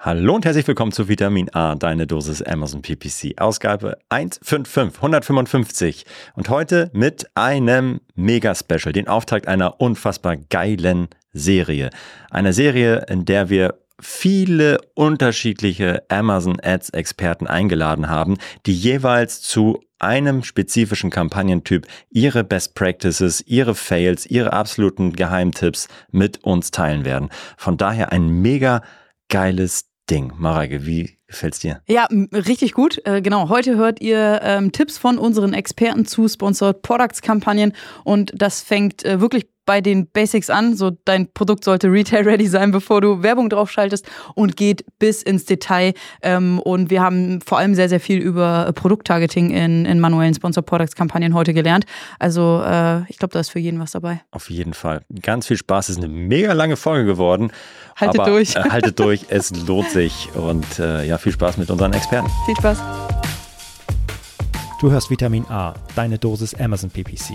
Hallo und herzlich willkommen zu Vitamin A, deine Dosis Amazon PPC, Ausgabe 155, 155. Und heute mit einem Mega-Special, den Auftakt einer unfassbar geilen Serie. Eine Serie, in der wir viele unterschiedliche Amazon Ads Experten eingeladen haben, die jeweils zu einem spezifischen Kampagnentyp ihre Best Practices, ihre Fails, ihre absoluten Geheimtipps mit uns teilen werden. Von daher ein mega geiles Ding. Mareike, wie gefällt's dir? Ja, richtig gut. Äh, genau, heute hört ihr ähm, Tipps von unseren Experten zu Sponsored Products Kampagnen und das fängt äh, wirklich bei den Basics an. So dein Produkt sollte Retail-ready sein, bevor du Werbung draufschaltest und geht bis ins Detail. Ähm, und wir haben vor allem sehr, sehr viel über äh, Produkttargeting in, in manuellen Sponsor Products Kampagnen heute gelernt. Also äh, ich glaube, da ist für jeden was dabei. Auf jeden Fall. Ganz viel Spaß. Es ist eine mega lange Folge geworden. Haltet aber, durch. Äh, haltet durch. Es lohnt sich. Und äh, ja, viel Spaß mit unseren Experten. Viel Spaß. Du hörst Vitamin A, deine Dosis Amazon PPC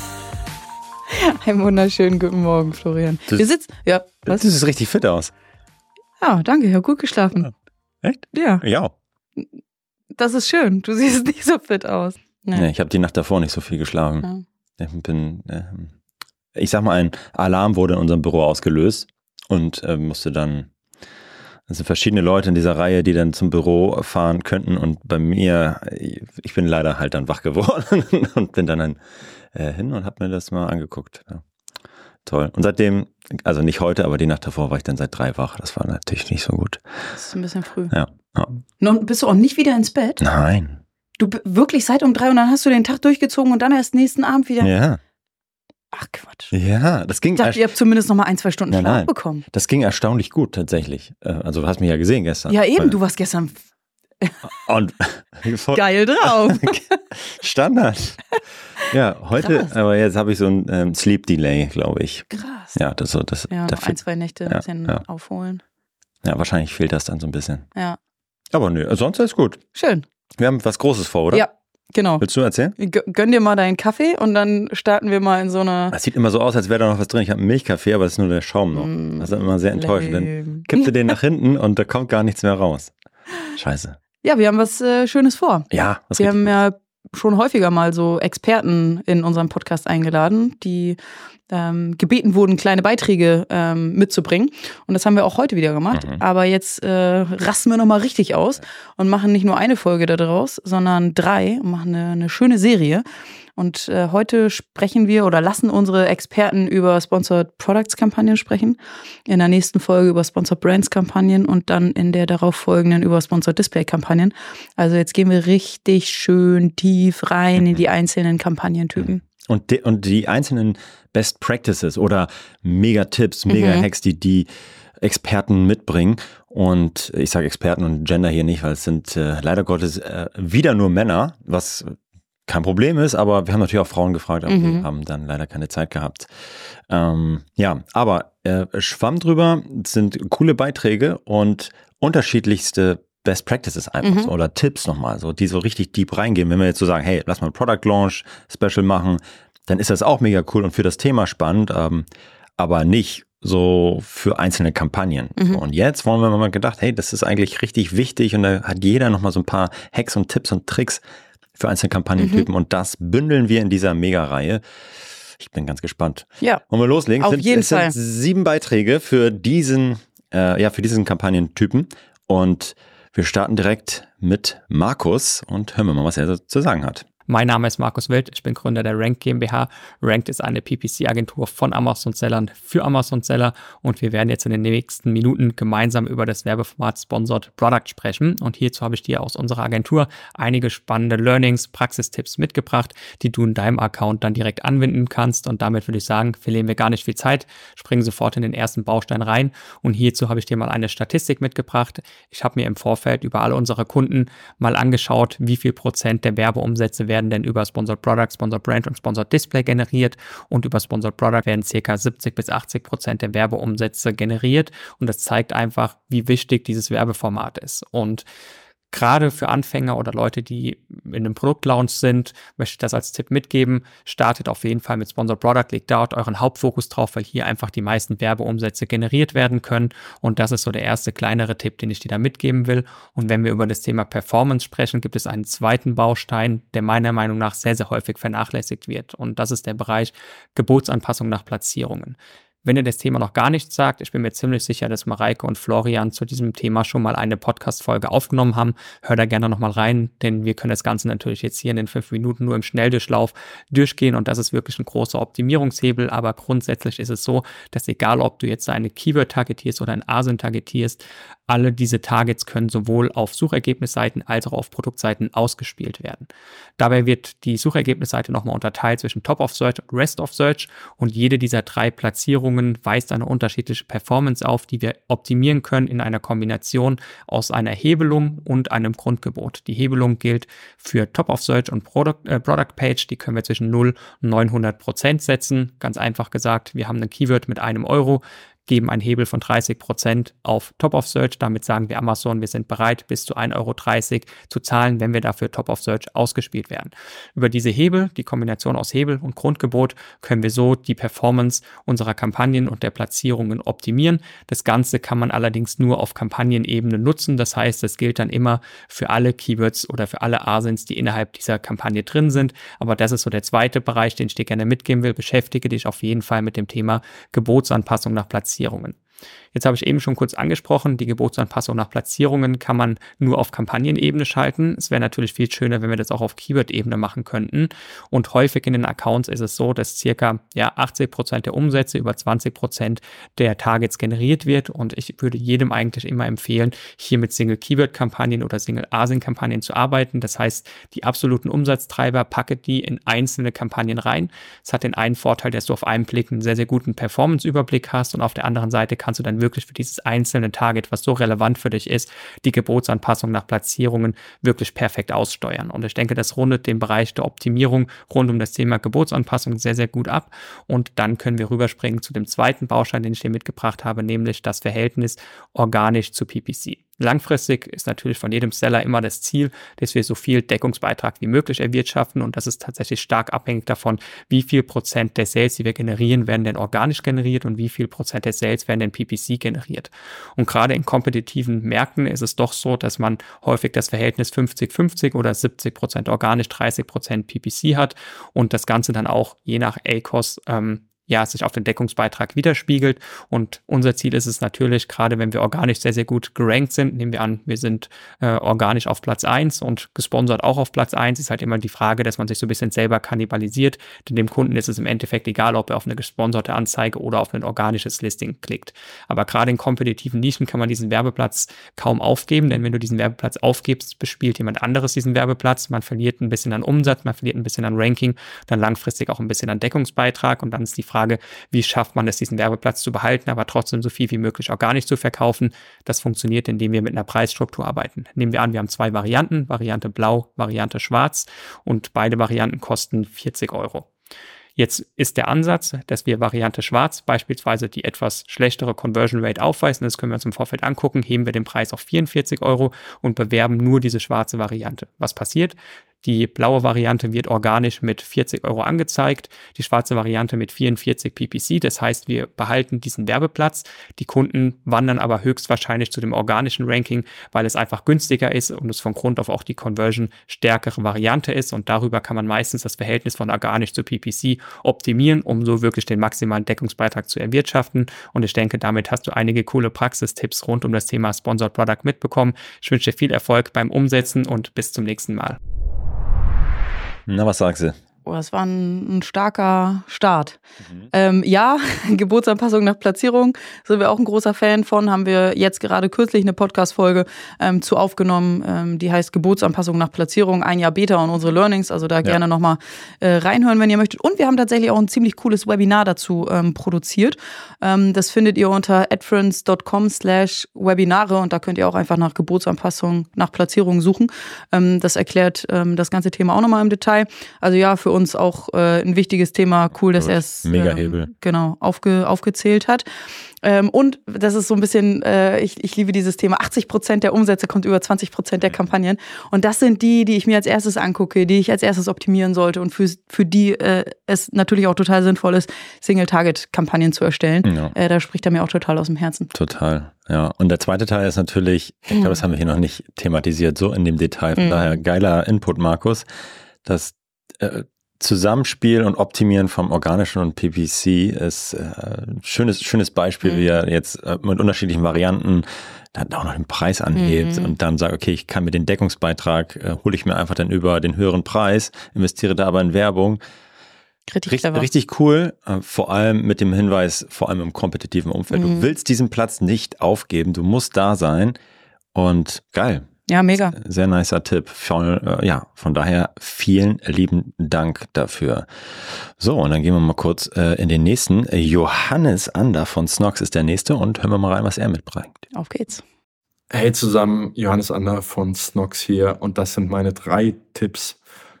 Einen wunderschönen guten Morgen, Florian. Das, Wir sitzen. Ja, was? Du siehst richtig fit aus. Ja, danke. Ich habe gut geschlafen. Echt? Ja. Ja. Das ist schön. Du siehst nicht so fit aus. Nee, nee ich habe die Nacht davor nicht so viel geschlafen. Ja. Ich bin, äh, ich sag mal, ein Alarm wurde in unserem Büro ausgelöst und äh, musste dann es sind verschiedene Leute in dieser Reihe, die dann zum Büro fahren könnten und bei mir, ich bin leider halt dann wach geworden und bin dann ein, äh, hin und habe mir das mal angeguckt. Ja. Toll. Und seitdem, also nicht heute, aber die Nacht davor war ich dann seit drei wach. Das war natürlich nicht so gut. Das ist ein bisschen früh. Ja. ja. Nun, bist du auch nicht wieder ins Bett? Nein. Du wirklich seit um drei und dann hast du den Tag durchgezogen und dann erst nächsten Abend wieder. Ja. Ach Quatsch. Ja, das ging. Ich dachte, ihr habt zumindest noch mal ein, zwei Stunden nein, Schlaf nein. bekommen. Das ging erstaunlich gut tatsächlich. Äh, also du hast mich ja gesehen gestern. Ja eben, du warst gestern und geil drauf. Standard. Ja, heute, Krass. aber jetzt habe ich so ein ähm, Sleep Delay, glaube ich. Krass. Ja, das so das. Ja, noch ein, zwei Nächte ein bisschen ja. aufholen. Ja, wahrscheinlich fehlt das dann so ein bisschen. Ja. Aber nö, sonst ist gut. Schön. Wir haben was Großes vor, oder? Ja. Genau. Willst du erzählen? Gönn dir mal deinen Kaffee und dann starten wir mal in so eine. Das sieht immer so aus, als wäre da noch was drin. Ich habe einen Milchkaffee, aber das ist nur der Schaum noch. Mm, das ist immer sehr enttäuschend. Dann kippst du den nach hinten und da kommt gar nichts mehr raus. Scheiße. Ja, wir haben was äh, Schönes vor. Ja, was Wir haben ja schon häufiger mal so Experten in unserem Podcast eingeladen, die ähm, gebeten wurden, kleine Beiträge ähm, mitzubringen. Und das haben wir auch heute wieder gemacht. Mhm. Aber jetzt äh, rasten wir nochmal richtig aus und machen nicht nur eine Folge daraus, sondern drei und machen eine, eine schöne Serie. Und äh, heute sprechen wir oder lassen unsere Experten über Sponsored Products Kampagnen sprechen. In der nächsten Folge über Sponsored Brands Kampagnen und dann in der darauf folgenden über Sponsored Display Kampagnen. Also jetzt gehen wir richtig schön tief rein in die einzelnen Kampagnentypen. Und die, und die einzelnen Best Practices oder Mega-Tipps, Mega-Hacks, die die Experten mitbringen. Und ich sage Experten und Gender hier nicht, weil es sind äh, leider Gottes äh, wieder nur Männer, was kein Problem ist, aber wir haben natürlich auch Frauen gefragt, aber mhm. die haben dann leider keine Zeit gehabt. Ähm, ja, aber äh, Schwamm drüber sind coole Beiträge und unterschiedlichste Best Practices einfach mhm. so, oder Tipps nochmal, so, die so richtig deep reingehen. Wenn wir jetzt so sagen, hey, lass mal ein Product Launch Special machen, dann ist das auch mega cool und für das Thema spannend, ähm, aber nicht so für einzelne Kampagnen. Mhm. Und jetzt wollen wir mal gedacht, hey, das ist eigentlich richtig wichtig und da hat jeder nochmal so ein paar Hacks und Tipps und Tricks für einzelne Kampagnentypen mhm. und das bündeln wir in dieser Mega-Reihe. Ich bin ganz gespannt. Ja. Wollen wir loslegen? Auf sind, jeden es Fall. sind sieben Beiträge für diesen, äh, ja, für diesen Kampagnentypen und wir starten direkt mit Markus und hören wir mal, was er so zu sagen hat. Mein Name ist Markus Wild, ich bin Gründer der Rank GmbH. Ranked ist eine PPC-Agentur von Amazon-Sellern für Amazon-Seller und wir werden jetzt in den nächsten Minuten gemeinsam über das Werbeformat Sponsored Product sprechen. Und hierzu habe ich dir aus unserer Agentur einige spannende Learnings, Praxistipps mitgebracht, die du in deinem Account dann direkt anwenden kannst. Und damit würde ich sagen, verlieren wir gar nicht viel Zeit, springen sofort in den ersten Baustein rein. Und hierzu habe ich dir mal eine Statistik mitgebracht. Ich habe mir im Vorfeld über alle unsere Kunden mal angeschaut, wie viel Prozent der Werbeumsätze werden denn über Sponsored Product, Sponsored Brand und Sponsored Display generiert. Und über Sponsored Product werden circa 70 bis 80 Prozent der Werbeumsätze generiert. Und das zeigt einfach, wie wichtig dieses Werbeformat ist. Und gerade für Anfänger oder Leute, die in einem Produktlaunch sind, möchte ich das als Tipp mitgeben. Startet auf jeden Fall mit Sponsor Product, legt dort euren Hauptfokus drauf, weil hier einfach die meisten Werbeumsätze generiert werden können. Und das ist so der erste kleinere Tipp, den ich dir da mitgeben will. Und wenn wir über das Thema Performance sprechen, gibt es einen zweiten Baustein, der meiner Meinung nach sehr, sehr häufig vernachlässigt wird. Und das ist der Bereich Gebotsanpassung nach Platzierungen. Wenn ihr das Thema noch gar nichts sagt, ich bin mir ziemlich sicher, dass Mareike und Florian zu diesem Thema schon mal eine Podcast-Folge aufgenommen haben. Hör da gerne nochmal rein, denn wir können das Ganze natürlich jetzt hier in den fünf Minuten nur im Schnelldurchlauf durchgehen und das ist wirklich ein großer Optimierungshebel. Aber grundsätzlich ist es so, dass egal, ob du jetzt eine Keyword targetierst oder ein ASIN targetierst, alle diese Targets können sowohl auf Suchergebnisseiten als auch auf Produktseiten ausgespielt werden. Dabei wird die Suchergebnisseite nochmal unterteilt zwischen Top of Search und Rest of Search und jede dieser drei Platzierungen weist eine unterschiedliche Performance auf, die wir optimieren können in einer Kombination aus einer Hebelung und einem Grundgebot. Die Hebelung gilt für Top of Search und Product, äh, Product Page, die können wir zwischen 0 und 900 Prozent setzen. Ganz einfach gesagt, wir haben ein Keyword mit einem Euro, geben einen Hebel von 30 Prozent auf Top of Search. Damit sagen wir Amazon, wir sind bereit, bis zu 1,30 Euro zu zahlen, wenn wir dafür Top of Search ausgespielt werden. Über diese Hebel, die Kombination aus Hebel und Grundgebot, können wir so die Performance unserer Kampagnen und der Platzierungen optimieren. Das Ganze kann man allerdings nur auf Kampagnenebene nutzen. Das heißt, es gilt dann immer für alle Keywords oder für alle Asins, die innerhalb dieser Kampagne drin sind. Aber das ist so der zweite Bereich, den ich dir gerne mitgeben will. Beschäftige dich auf jeden Fall mit dem Thema Gebotsanpassung nach Platzierung Platzierungen. Jetzt habe ich eben schon kurz angesprochen, die Gebotsanpassung nach Platzierungen kann man nur auf Kampagnenebene schalten. Es wäre natürlich viel schöner, wenn wir das auch auf Keyword-Ebene machen könnten. Und häufig in den Accounts ist es so, dass circa ja, 80 Prozent der Umsätze über 20 Prozent der Targets generiert wird. Und ich würde jedem eigentlich immer empfehlen, hier mit Single-Keyword-Kampagnen oder Single-Async-Kampagnen zu arbeiten. Das heißt, die absoluten Umsatztreiber packe die in einzelne Kampagnen rein. Es hat den einen Vorteil, dass du auf einen Blick einen sehr, sehr guten Performance-Überblick hast und auf der anderen Seite kannst du dann wirklich für dieses einzelne Target, was so relevant für dich ist, die Gebotsanpassung nach Platzierungen wirklich perfekt aussteuern. Und ich denke, das rundet den Bereich der Optimierung rund um das Thema Gebotsanpassung sehr, sehr gut ab. Und dann können wir rüberspringen zu dem zweiten Baustein, den ich dir mitgebracht habe, nämlich das Verhältnis organisch zu PPC. Langfristig ist natürlich von jedem Seller immer das Ziel, dass wir so viel Deckungsbeitrag wie möglich erwirtschaften und das ist tatsächlich stark abhängig davon, wie viel Prozent der Sales, die wir generieren, werden denn organisch generiert und wie viel Prozent der Sales werden denn PPC generiert. Und gerade in kompetitiven Märkten ist es doch so, dass man häufig das Verhältnis 50-50 oder 70 Prozent organisch, 30 Prozent PPC hat und das Ganze dann auch je nach ACOS ähm, ja, sich auf den Deckungsbeitrag widerspiegelt. Und unser Ziel ist es natürlich, gerade wenn wir organisch sehr, sehr gut gerankt sind, nehmen wir an, wir sind äh, organisch auf Platz eins und gesponsert auch auf Platz eins ist halt immer die Frage, dass man sich so ein bisschen selber kannibalisiert. Denn dem Kunden ist es im Endeffekt egal, ob er auf eine gesponserte Anzeige oder auf ein organisches Listing klickt. Aber gerade in kompetitiven Nischen kann man diesen Werbeplatz kaum aufgeben, denn wenn du diesen Werbeplatz aufgibst, bespielt jemand anderes diesen Werbeplatz. Man verliert ein bisschen an Umsatz, man verliert ein bisschen an Ranking, dann langfristig auch ein bisschen an Deckungsbeitrag und dann ist die Frage, Frage, wie schafft man es, diesen Werbeplatz zu behalten, aber trotzdem so viel wie möglich auch gar nicht zu verkaufen. Das funktioniert, indem wir mit einer Preisstruktur arbeiten. Nehmen wir an, wir haben zwei Varianten, Variante Blau, Variante Schwarz und beide Varianten kosten 40 Euro. Jetzt ist der Ansatz, dass wir Variante Schwarz beispielsweise die etwas schlechtere Conversion Rate aufweisen. Das können wir uns im Vorfeld angucken. Heben wir den Preis auf 44 Euro und bewerben nur diese schwarze Variante. Was passiert? Die blaue Variante wird organisch mit 40 Euro angezeigt, die schwarze Variante mit 44 PPC. Das heißt, wir behalten diesen Werbeplatz. Die Kunden wandern aber höchstwahrscheinlich zu dem organischen Ranking, weil es einfach günstiger ist und es von Grund auf auch die Conversion stärkere Variante ist. Und darüber kann man meistens das Verhältnis von organisch zu PPC optimieren, um so wirklich den maximalen Deckungsbeitrag zu erwirtschaften. Und ich denke, damit hast du einige coole Praxistipps rund um das Thema Sponsored Product mitbekommen. Ich wünsche dir viel Erfolg beim Umsetzen und bis zum nächsten Mal. Na, was sagst du? Oh, das war ein, ein starker Start. Mhm. Ähm, ja, Geburtsanpassung nach Platzierung sind wir auch ein großer Fan von. Haben wir jetzt gerade kürzlich eine Podcast-Folge ähm, zu aufgenommen, ähm, die heißt Geburtsanpassung nach Platzierung, ein Jahr Beta und unsere Learnings. Also da ja. gerne nochmal äh, reinhören, wenn ihr möchtet. Und wir haben tatsächlich auch ein ziemlich cooles Webinar dazu ähm, produziert. Ähm, das findet ihr unter adference.com slash Webinare und da könnt ihr auch einfach nach Geburtsanpassung nach Platzierung suchen. Ähm, das erklärt das ganze Thema auch nochmal im Detail. Also ja, für uns auch äh, ein wichtiges Thema. Cool, dass er es ähm, genau aufge, aufgezählt hat. Ähm, und das ist so ein bisschen, äh, ich, ich liebe dieses Thema, 80 Prozent der Umsätze kommt über 20 Prozent der Kampagnen. Und das sind die, die ich mir als erstes angucke, die ich als erstes optimieren sollte und für, für die äh, es natürlich auch total sinnvoll ist, Single-Target-Kampagnen zu erstellen. Ja. Äh, da spricht er mir auch total aus dem Herzen. Total, ja. Und der zweite Teil ist natürlich, ich glaube, das haben wir hier noch nicht thematisiert, so in dem Detail. Von mhm. daher geiler Input, Markus, dass äh, Zusammenspiel und Optimieren vom organischen und PPC ist äh, ein schönes, schönes Beispiel, mhm. wie er jetzt äh, mit unterschiedlichen Varianten dann auch noch den Preis anhebt mhm. und dann sagt, okay, ich kann mir den Deckungsbeitrag, äh, hole ich mir einfach dann über den höheren Preis, investiere da aber in Werbung. Richtig, richtig, richtig cool, äh, vor allem mit dem Hinweis, vor allem im kompetitiven Umfeld. Mhm. Du willst diesen Platz nicht aufgeben, du musst da sein und geil. Ja, mega. Sehr nicer Tipp. Von, äh, ja, von daher vielen lieben Dank dafür. So, und dann gehen wir mal kurz äh, in den nächsten. Johannes Ander von Snox ist der nächste und hören wir mal rein, was er mitbringt. Auf geht's. Hey zusammen, Johannes Ander von Snox hier und das sind meine drei Tipps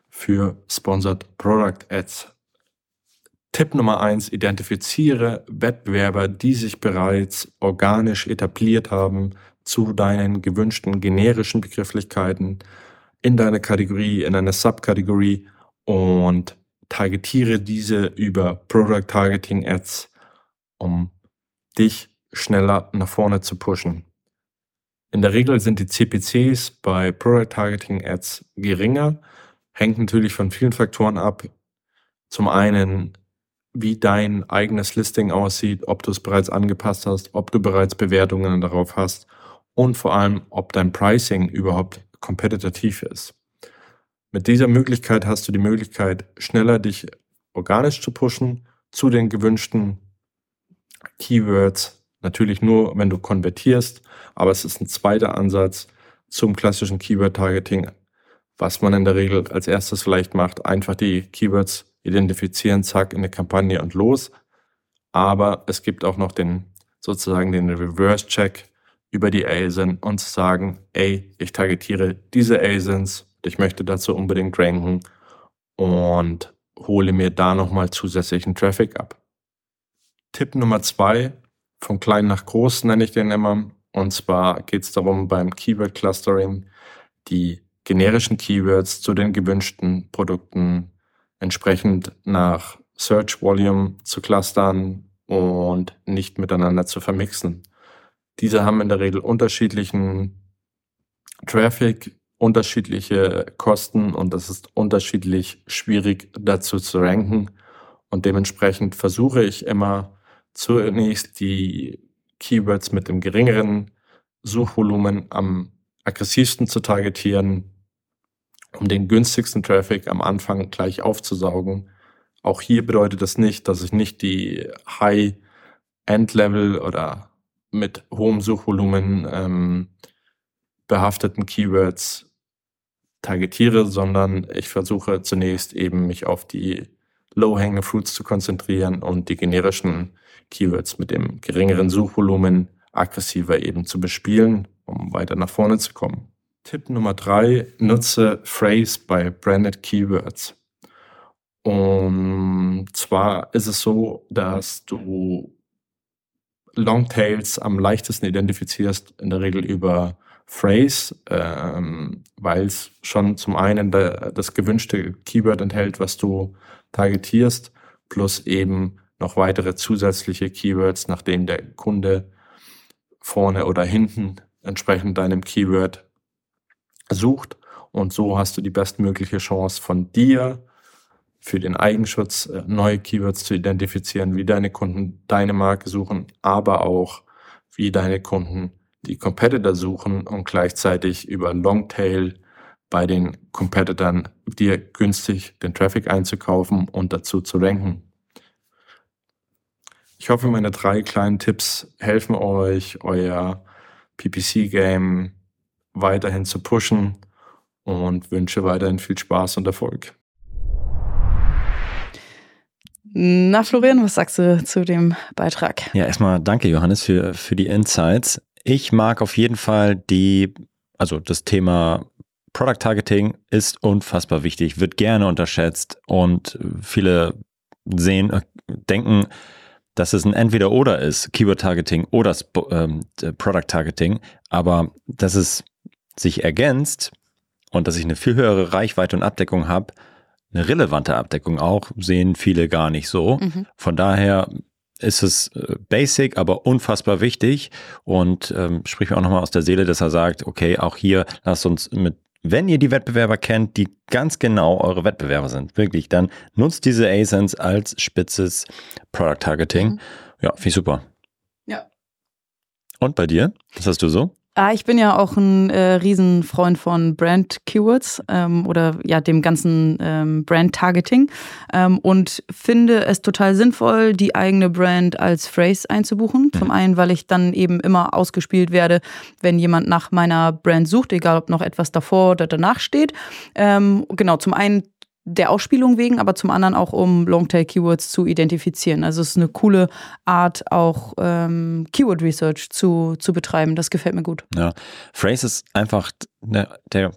für Sponsored Product Ads. Tipp Nummer eins, identifiziere Wettbewerber, die sich bereits organisch etabliert haben, zu deinen gewünschten generischen Begrifflichkeiten in deiner Kategorie, in einer Subkategorie und targetiere diese über Product Targeting Ads, um dich schneller nach vorne zu pushen. In der Regel sind die CPCs bei Product Targeting Ads geringer, hängt natürlich von vielen Faktoren ab. Zum einen, wie dein eigenes Listing aussieht, ob du es bereits angepasst hast, ob du bereits Bewertungen darauf hast und vor allem, ob dein Pricing überhaupt kompetitiv ist. Mit dieser Möglichkeit hast du die Möglichkeit, schneller dich organisch zu pushen zu den gewünschten Keywords. Natürlich nur, wenn du konvertierst, aber es ist ein zweiter Ansatz zum klassischen Keyword-Targeting, was man in der Regel als erstes vielleicht macht, einfach die Keywords identifizieren, zack, in eine Kampagne und los. Aber es gibt auch noch den sozusagen den Reverse-Check, über die ASIN und sagen, ey, ich targetiere diese ASINs, ich möchte dazu unbedingt ranken und hole mir da nochmal zusätzlichen Traffic ab. Tipp Nummer zwei, von klein nach groß nenne ich den immer. Und zwar geht es darum, beim Keyword Clustering die generischen Keywords zu den gewünschten Produkten entsprechend nach Search Volume zu clustern und nicht miteinander zu vermixen. Diese haben in der Regel unterschiedlichen Traffic, unterschiedliche Kosten und es ist unterschiedlich schwierig dazu zu ranken. Und dementsprechend versuche ich immer zunächst die Keywords mit dem geringeren Suchvolumen am aggressivsten zu targetieren, um den günstigsten Traffic am Anfang gleich aufzusaugen. Auch hier bedeutet das nicht, dass ich nicht die High-End-Level oder mit hohem Suchvolumen ähm, behafteten Keywords targetiere, sondern ich versuche zunächst eben mich auf die Low-Hanging Fruits zu konzentrieren und die generischen Keywords mit dem geringeren Suchvolumen aggressiver eben zu bespielen, um weiter nach vorne zu kommen. Tipp Nummer drei, nutze Phrase bei Branded Keywords. Und zwar ist es so, dass du Longtails am leichtesten identifizierst, in der Regel über Phrase, ähm, weil es schon zum einen da, das gewünschte Keyword enthält, was du targetierst, plus eben noch weitere zusätzliche Keywords, nachdem der Kunde vorne oder hinten entsprechend deinem Keyword sucht. Und so hast du die bestmögliche Chance von dir für den Eigenschutz äh, neue Keywords zu identifizieren, wie deine Kunden deine Marke suchen, aber auch wie deine Kunden die Competitor suchen und gleichzeitig über Longtail bei den Competitors dir günstig den Traffic einzukaufen und dazu zu ranken. Ich hoffe, meine drei kleinen Tipps helfen euch, euer PPC-Game weiterhin zu pushen und wünsche weiterhin viel Spaß und Erfolg. Na, Florian, was sagst du zu dem Beitrag? Ja, erstmal danke, Johannes, für, für die Insights. Ich mag auf jeden Fall die, also das Thema Product Targeting ist unfassbar wichtig, wird gerne unterschätzt und viele sehen, äh, denken, dass es ein Entweder-Oder ist, Keyword-Targeting oder ähm, Product-Targeting, aber dass es sich ergänzt und dass ich eine viel höhere Reichweite und Abdeckung habe, eine relevante Abdeckung auch, sehen viele gar nicht so. Mhm. Von daher ist es äh, basic, aber unfassbar wichtig und ähm, spricht mir auch nochmal aus der Seele, dass er sagt, okay, auch hier lasst uns mit wenn ihr die Wettbewerber kennt, die ganz genau eure Wettbewerber sind, wirklich, dann nutzt diese ASINs als spitzes Product Targeting. Mhm. Ja, finde ich super. Ja. Und bei dir? Was hast du so? Ah, ich bin ja auch ein äh, Riesenfreund von Brand Keywords ähm, oder ja dem ganzen ähm, Brand Targeting ähm, und finde es total sinnvoll, die eigene Brand als Phrase einzubuchen. Mhm. Zum einen, weil ich dann eben immer ausgespielt werde, wenn jemand nach meiner Brand sucht, egal ob noch etwas davor oder danach steht. Ähm, genau, zum einen der Ausspielung wegen, aber zum anderen auch, um Longtail-Keywords zu identifizieren. Also es ist eine coole Art, auch ähm, Keyword-Research zu, zu betreiben. Das gefällt mir gut. Ja, Phrase ist einfach der, der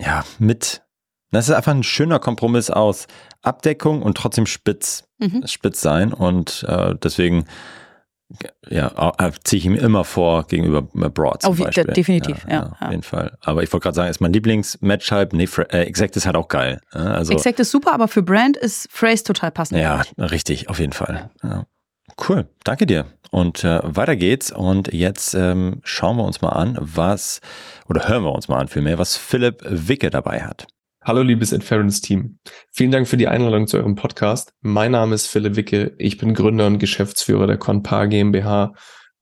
ja, mit, das ist einfach ein schöner Kompromiss aus Abdeckung und trotzdem spitz, mhm. spitz sein und äh, deswegen ja, ziehe ich ihm immer vor gegenüber Broad zum Auf, Beispiel. definitiv, ja, ja, Auf jeden Fall. Aber ich wollte gerade sagen, ist mein Lieblings-Match-Type. Nee, äh, Exact ist halt auch geil. Also, Exact ist super, aber für Brand ist Phrase total passend. Ja, richtig, auf jeden Fall. Ja. Cool, danke dir. Und äh, weiter geht's. Und jetzt ähm, schauen wir uns mal an, was, oder hören wir uns mal an vielmehr, was Philipp Wicke dabei hat. Hallo liebes Inference-Team. Vielen Dank für die Einladung zu eurem Podcast. Mein Name ist Philipp Wicke. Ich bin Gründer und Geschäftsführer der Conpar GmbH.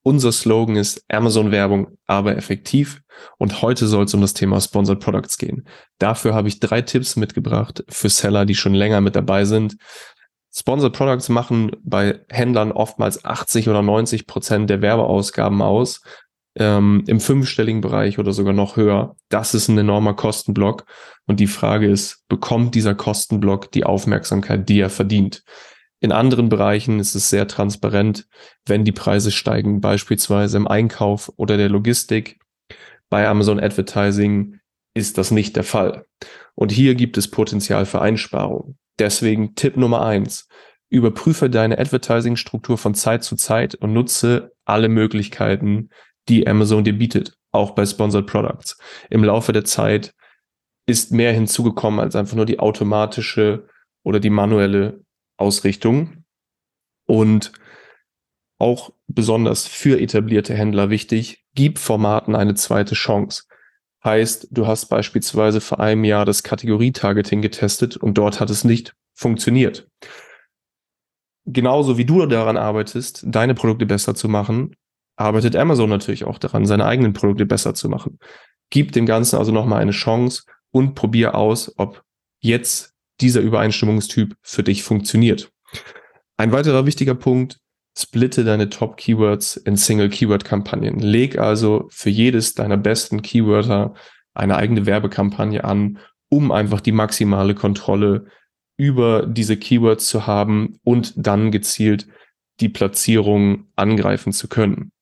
Unser Slogan ist Amazon-Werbung, aber effektiv. Und heute soll es um das Thema Sponsored Products gehen. Dafür habe ich drei Tipps mitgebracht für Seller, die schon länger mit dabei sind. Sponsored Products machen bei Händlern oftmals 80 oder 90 Prozent der Werbeausgaben aus ähm, im fünfstelligen Bereich oder sogar noch höher. Das ist ein enormer Kostenblock. Und die Frage ist, bekommt dieser Kostenblock die Aufmerksamkeit, die er verdient? In anderen Bereichen ist es sehr transparent, wenn die Preise steigen, beispielsweise im Einkauf oder der Logistik. Bei Amazon Advertising ist das nicht der Fall. Und hier gibt es Potenzial für Einsparungen. Deswegen Tipp Nummer eins. Überprüfe deine Advertising-Struktur von Zeit zu Zeit und nutze alle Möglichkeiten, die Amazon dir bietet, auch bei Sponsored Products. Im Laufe der Zeit ist mehr hinzugekommen als einfach nur die automatische oder die manuelle Ausrichtung. Und auch besonders für etablierte Händler wichtig, gib Formaten eine zweite Chance. Heißt, du hast beispielsweise vor einem Jahr das Kategorietargeting getestet und dort hat es nicht funktioniert. Genauso wie du daran arbeitest, deine Produkte besser zu machen, arbeitet Amazon natürlich auch daran, seine eigenen Produkte besser zu machen. Gib dem Ganzen also nochmal eine Chance und probier aus, ob jetzt dieser Übereinstimmungstyp für dich funktioniert. Ein weiterer wichtiger Punkt, splitte deine Top-Keywords in Single-Keyword-Kampagnen. Leg also für jedes deiner besten Keywörter eine eigene Werbekampagne an, um einfach die maximale Kontrolle über diese Keywords zu haben und dann gezielt die Platzierung angreifen zu können.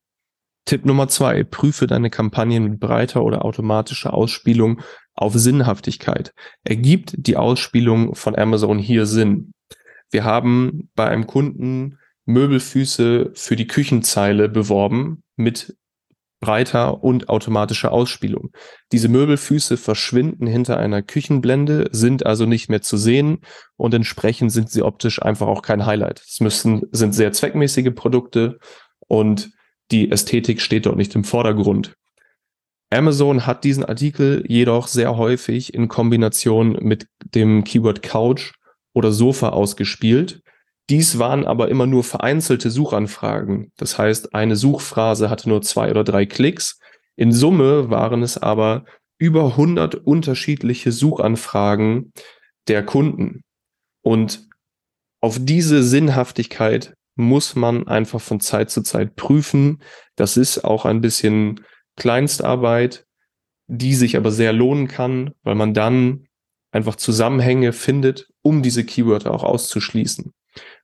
Tipp Nummer zwei, prüfe deine Kampagnen mit breiter oder automatischer Ausspielung auf Sinnhaftigkeit. Ergibt die Ausspielung von Amazon hier Sinn? Wir haben bei einem Kunden Möbelfüße für die Küchenzeile beworben mit breiter und automatischer Ausspielung. Diese Möbelfüße verschwinden hinter einer Küchenblende, sind also nicht mehr zu sehen und entsprechend sind sie optisch einfach auch kein Highlight. Es müssen, sind sehr zweckmäßige Produkte und die Ästhetik steht dort nicht im Vordergrund. Amazon hat diesen Artikel jedoch sehr häufig in Kombination mit dem Keyword Couch oder Sofa ausgespielt. Dies waren aber immer nur vereinzelte Suchanfragen. Das heißt, eine Suchphrase hatte nur zwei oder drei Klicks. In Summe waren es aber über 100 unterschiedliche Suchanfragen der Kunden. Und auf diese Sinnhaftigkeit muss man einfach von Zeit zu Zeit prüfen. Das ist auch ein bisschen Kleinstarbeit, die sich aber sehr lohnen kann, weil man dann einfach Zusammenhänge findet, um diese Keywörter auch auszuschließen.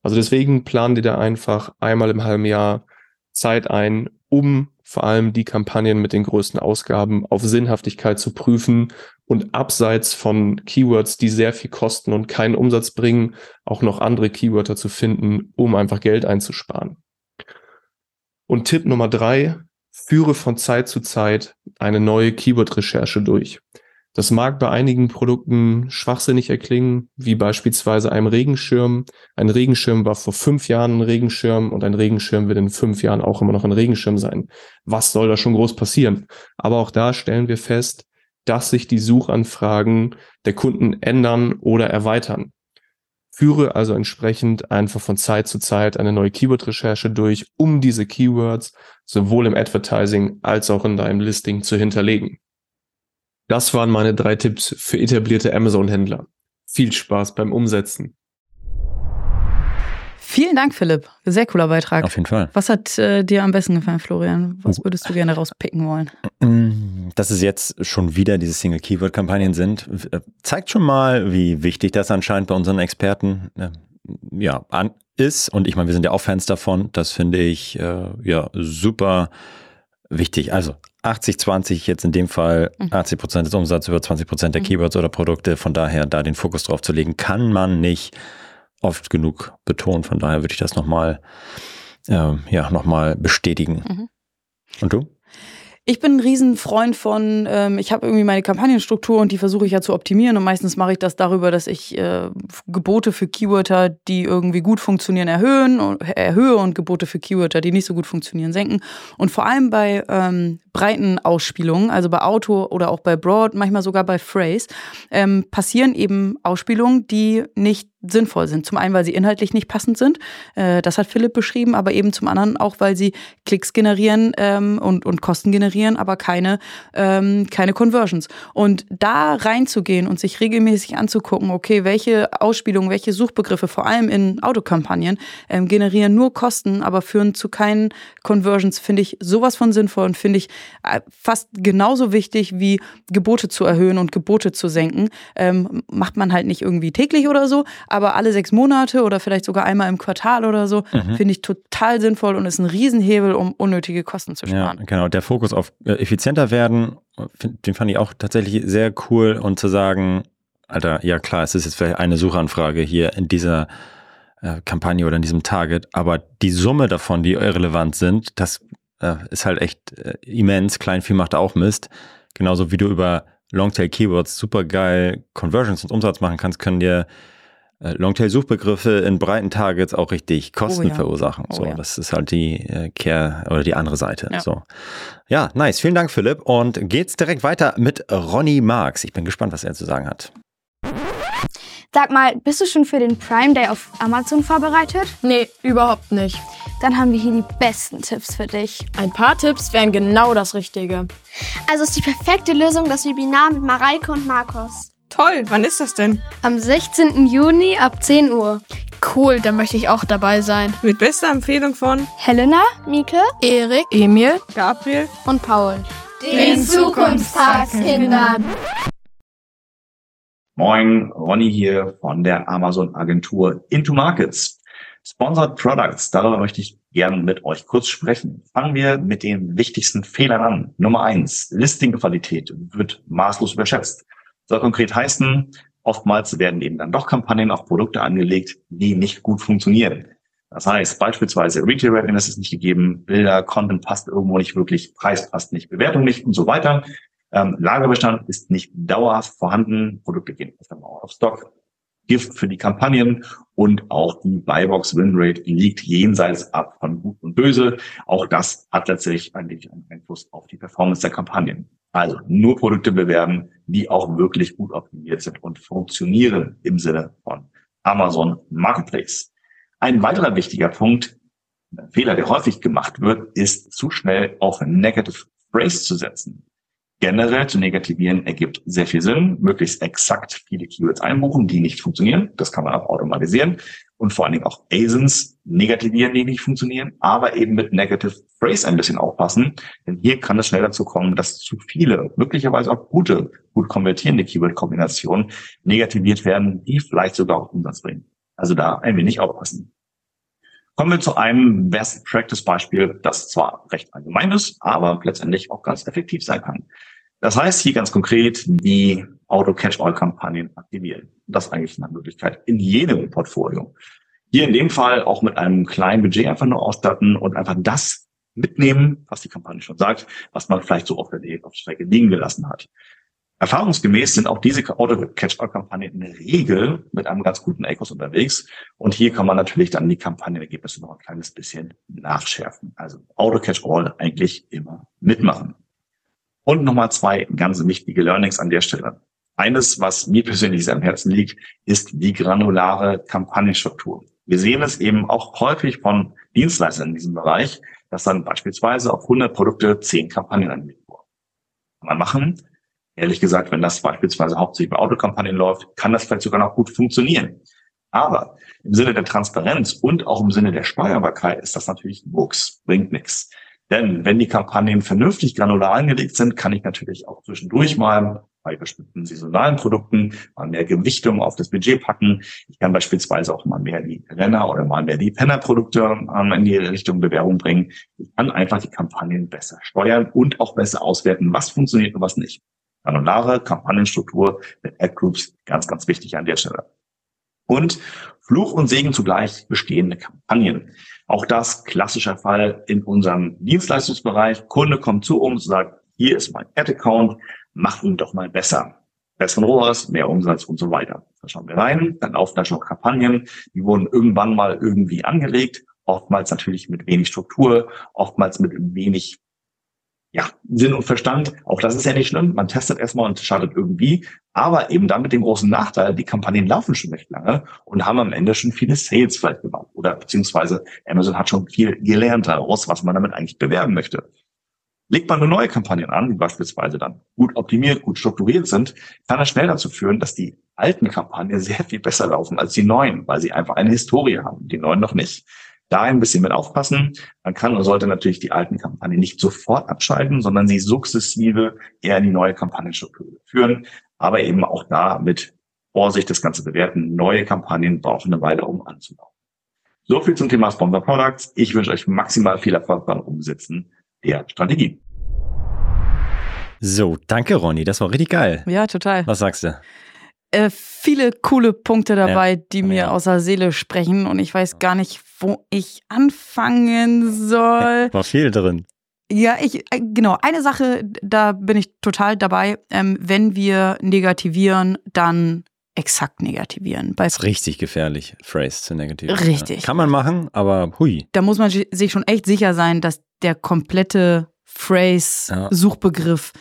Also deswegen planen die da einfach einmal im halben Jahr Zeit ein, um vor allem die Kampagnen mit den größten Ausgaben auf Sinnhaftigkeit zu prüfen und abseits von Keywords, die sehr viel kosten und keinen Umsatz bringen, auch noch andere Keywörter zu finden, um einfach Geld einzusparen. Und Tipp Nummer drei, führe von Zeit zu Zeit eine neue Keyword-Recherche durch. Das mag bei einigen Produkten schwachsinnig erklingen, wie beispielsweise einem Regenschirm. Ein Regenschirm war vor fünf Jahren ein Regenschirm und ein Regenschirm wird in fünf Jahren auch immer noch ein Regenschirm sein. Was soll da schon groß passieren? Aber auch da stellen wir fest, dass sich die Suchanfragen der Kunden ändern oder erweitern. Führe also entsprechend einfach von Zeit zu Zeit eine neue Keyword-Recherche durch, um diese Keywords sowohl im Advertising als auch in deinem Listing zu hinterlegen. Das waren meine drei Tipps für etablierte Amazon-Händler. Viel Spaß beim Umsetzen. Vielen Dank, Philipp. Sehr cooler Beitrag. Auf jeden Fall. Was hat äh, dir am besten gefallen, Florian? Was würdest du gerne rauspicken wollen? Mm, dass es jetzt schon wieder diese Single-Keyword-Kampagnen sind, äh, zeigt schon mal, wie wichtig das anscheinend bei unseren Experten äh, ja, an, ist. Und ich meine, wir sind ja auch Fans davon. Das finde ich äh, ja super wichtig. Also 80, 20 jetzt in dem Fall, 80 mhm. Prozent des Umsatzes über 20 Prozent der mhm. Keywords oder Produkte. Von daher da den Fokus drauf zu legen, kann man nicht oft genug betonen. Von daher würde ich das nochmal, äh, ja, nochmal bestätigen. Mhm. Und du? Ich bin ein Riesenfreund von, ähm, ich habe irgendwie meine Kampagnenstruktur und die versuche ich ja zu optimieren und meistens mache ich das darüber, dass ich äh, Gebote für Keywörter, die irgendwie gut funktionieren, erhöhen und, erhöhe und Gebote für Keywörter, die nicht so gut funktionieren, senken. Und vor allem bei ähm, breiten Ausspielungen, also bei Auto oder auch bei Broad, manchmal sogar bei Phrase, ähm, passieren eben Ausspielungen, die nicht sinnvoll sind. Zum einen, weil sie inhaltlich nicht passend sind, äh, das hat Philipp beschrieben, aber eben zum anderen auch, weil sie Klicks generieren ähm, und, und Kosten generieren, aber keine, ähm, keine Conversions. Und da reinzugehen und sich regelmäßig anzugucken, okay, welche Ausspielungen, welche Suchbegriffe, vor allem in Autokampagnen, ähm, generieren nur Kosten, aber führen zu keinen Conversions, finde ich sowas von sinnvoll und finde ich äh, fast genauso wichtig wie Gebote zu erhöhen und Gebote zu senken. Ähm, macht man halt nicht irgendwie täglich oder so, aber alle sechs Monate oder vielleicht sogar einmal im Quartal oder so, mhm. finde ich total sinnvoll und ist ein Riesenhebel, um unnötige Kosten zu sparen. Ja, genau. Der Fokus auf äh, effizienter werden, den fand ich auch tatsächlich sehr cool und zu sagen, Alter, ja klar, es ist jetzt vielleicht eine Suchanfrage hier in dieser äh, Kampagne oder in diesem Target, aber die Summe davon, die irrelevant sind, das äh, ist halt echt äh, immens. Kleinvieh macht auch Mist. Genauso wie du über Longtail Keywords super geil Conversions und Umsatz machen kannst, können dir Longtail-Suchbegriffe in breiten Targets auch richtig Kosten oh ja. verursachen. Oh so, ja. das ist halt die äh, Care oder die andere Seite. Ja. So. Ja, nice. Vielen Dank, Philipp. Und geht's direkt weiter mit Ronny Marx. Ich bin gespannt, was er zu sagen hat. Sag mal, bist du schon für den Prime Day auf Amazon vorbereitet? Nee, überhaupt nicht. Dann haben wir hier die besten Tipps für dich. Ein paar Tipps wären genau das Richtige. Also ist die perfekte Lösung das Webinar mit Mareike und Markus. Toll, wann ist das denn? Am 16. Juni ab 10 Uhr. Cool, dann möchte ich auch dabei sein. Mit bester Empfehlung von Helena, Mieke, Erik, Emil, Gabriel und Paul. Den Zukunftstagskindern. Moin, Ronny hier von der Amazon Agentur Into Markets. Sponsored Products, darüber möchte ich gerne mit euch kurz sprechen. Fangen wir mit den wichtigsten Fehlern an. Nummer eins, Listingqualität wird maßlos überschätzt. Soll konkret heißen, oftmals werden eben dann doch Kampagnen auf Produkte angelegt, die nicht gut funktionieren. Das heißt beispielsweise Retail Readiness ist nicht gegeben, Bilder, Content passt irgendwo nicht wirklich, Preis passt nicht, Bewertung nicht und so weiter. Ähm, Lagerbestand ist nicht dauerhaft vorhanden, Produkte gehen öfter mal auf Stock. Gift für die Kampagnen und auch die Buybox Winrate liegt jenseits ab von Gut und Böse. Auch das hat letztlich einen Einfluss auf die Performance der Kampagnen. Also nur Produkte bewerben, die auch wirklich gut optimiert sind und funktionieren im Sinne von Amazon Marketplace. Ein weiterer wichtiger Punkt, ein Fehler, der häufig gemacht wird, ist zu schnell auf Negative Phrase zu setzen. generell zu negativieren ergibt sehr viel Sinn. Möglichst exakt viele Keywords einbuchen, die nicht funktionieren. Das kann man auch automatisieren. Und vor allen Dingen auch ASINs negativieren, die nicht funktionieren, aber eben mit Negative Phrase ein bisschen aufpassen. Denn hier kann es schnell dazu kommen, dass zu viele, möglicherweise auch gute, gut konvertierende Keyword-Kombinationen negativiert werden, die vielleicht sogar auch Umsatz bringen. Also da ein wenig aufpassen. Kommen wir zu einem Best Practice Beispiel, das zwar recht allgemein ist, aber letztendlich auch ganz effektiv sein kann. Das heißt hier ganz konkret die Auto-Catch-All-Kampagnen aktivieren. Das ist eigentlich eine Möglichkeit in jedem Portfolio. Hier in dem Fall auch mit einem kleinen Budget einfach nur ausstatten und einfach das mitnehmen, was die Kampagne schon sagt, was man vielleicht so auf der, auf der Strecke liegen gelassen hat. Erfahrungsgemäß sind auch diese Auto-Catch-All-Kampagnen in der Regel mit einem ganz guten Ecos unterwegs. Und hier kann man natürlich dann die Kampagnenergebnisse noch ein kleines bisschen nachschärfen. Also Auto-Catch-All eigentlich immer mitmachen. Und nochmal zwei ganz wichtige Learnings an der Stelle. Eines, was mir persönlich sehr am Herzen liegt, ist die granulare Kampagnenstruktur. Wir sehen es eben auch häufig von Dienstleistern in diesem Bereich, dass dann beispielsweise auf 100 Produkte 10 Kampagnen anbieten wurden. Kann man machen, Ehrlich gesagt, wenn das beispielsweise hauptsächlich bei Autokampagnen läuft, kann das vielleicht sogar noch gut funktionieren. Aber im Sinne der Transparenz und auch im Sinne der Steuerbarkeit ist das natürlich Buchs, bringt nichts. Denn wenn die Kampagnen vernünftig granular angelegt sind, kann ich natürlich auch zwischendurch mal bei bestimmten saisonalen Produkten mal mehr Gewichtung auf das Budget packen. Ich kann beispielsweise auch mal mehr die Renner oder mal mehr die Penner-Produkte ähm, in die Richtung Bewerbung bringen. Ich kann einfach die Kampagnen besser steuern und auch besser auswerten, was funktioniert und was nicht. Granulare Kampagnenstruktur mit Ad-Groups, ganz, ganz wichtig an der Stelle. Und Fluch und Segen zugleich bestehende Kampagnen. Auch das klassischer Fall in unserem Dienstleistungsbereich. Kunde kommt zu uns und sagt, hier ist mein Ad-Account, mach ihn doch mal besser. Besseren ROAS, mehr Umsatz und so weiter. Da schauen wir rein, dann laufen da schon Kampagnen, die wurden irgendwann mal irgendwie angelegt, oftmals natürlich mit wenig Struktur, oftmals mit wenig ja, Sinn und Verstand, auch das ist ja nicht schlimm. Man testet erstmal und startet irgendwie. Aber eben dann mit dem großen Nachteil, die Kampagnen laufen schon recht lange und haben am Ende schon viele Sales vielleicht gemacht. Oder beziehungsweise Amazon hat schon viel gelernt daraus, was man damit eigentlich bewerben möchte. Legt man nur neue Kampagnen an, die beispielsweise dann gut optimiert, gut strukturiert sind, kann das schnell dazu führen, dass die alten Kampagnen sehr viel besser laufen als die neuen, weil sie einfach eine Historie haben, die neuen noch nicht da ein bisschen mit aufpassen. Man kann und sollte natürlich die alten Kampagnen nicht sofort abschalten, sondern sie sukzessive eher in die neue Kampagnenstruktur führen, aber eben auch da mit Vorsicht das Ganze bewerten. Neue Kampagnen brauchen eine Weile, um anzubauen. So viel zum Thema Sponsor Products. Ich wünsche euch maximal viel Erfolg beim Umsetzen der Strategie. So, danke Ronny, das war richtig geil. Ja, total. Was sagst du? Äh, viele coole Punkte dabei, ja. die mir ja. aus der Seele sprechen und ich weiß gar nicht, wo ich anfangen soll. War viel drin. Ja, ich, äh, genau. Eine Sache, da bin ich total dabei. Ähm, wenn wir negativieren, dann exakt negativieren. das ist richtig gefährlich, Phrase zu negativieren. Richtig. Ja. Kann man machen, aber hui. Da muss man sich schon echt sicher sein, dass der komplette Phrase-Suchbegriff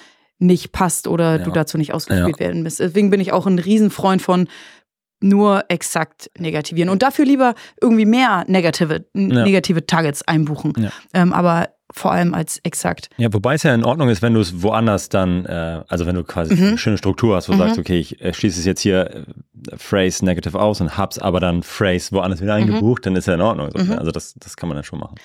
nicht passt oder ja. du dazu nicht ausgespielt ja. werden bist. Deswegen bin ich auch ein Riesenfreund von nur exakt negativieren und dafür lieber irgendwie mehr negative, ja. negative Targets einbuchen. Ähm, aber vor allem als exakt. Ja, wobei es ja in Ordnung ist, wenn du es woanders dann, äh, also wenn du quasi mhm. eine schöne Struktur hast, wo du mhm. sagst, okay, ich äh, schließe es jetzt hier äh, Phrase negative aus und hab's aber dann Phrase woanders wieder mhm. eingebucht, mhm. dann ist ja in Ordnung. Mhm. Also das, das kann man dann schon machen.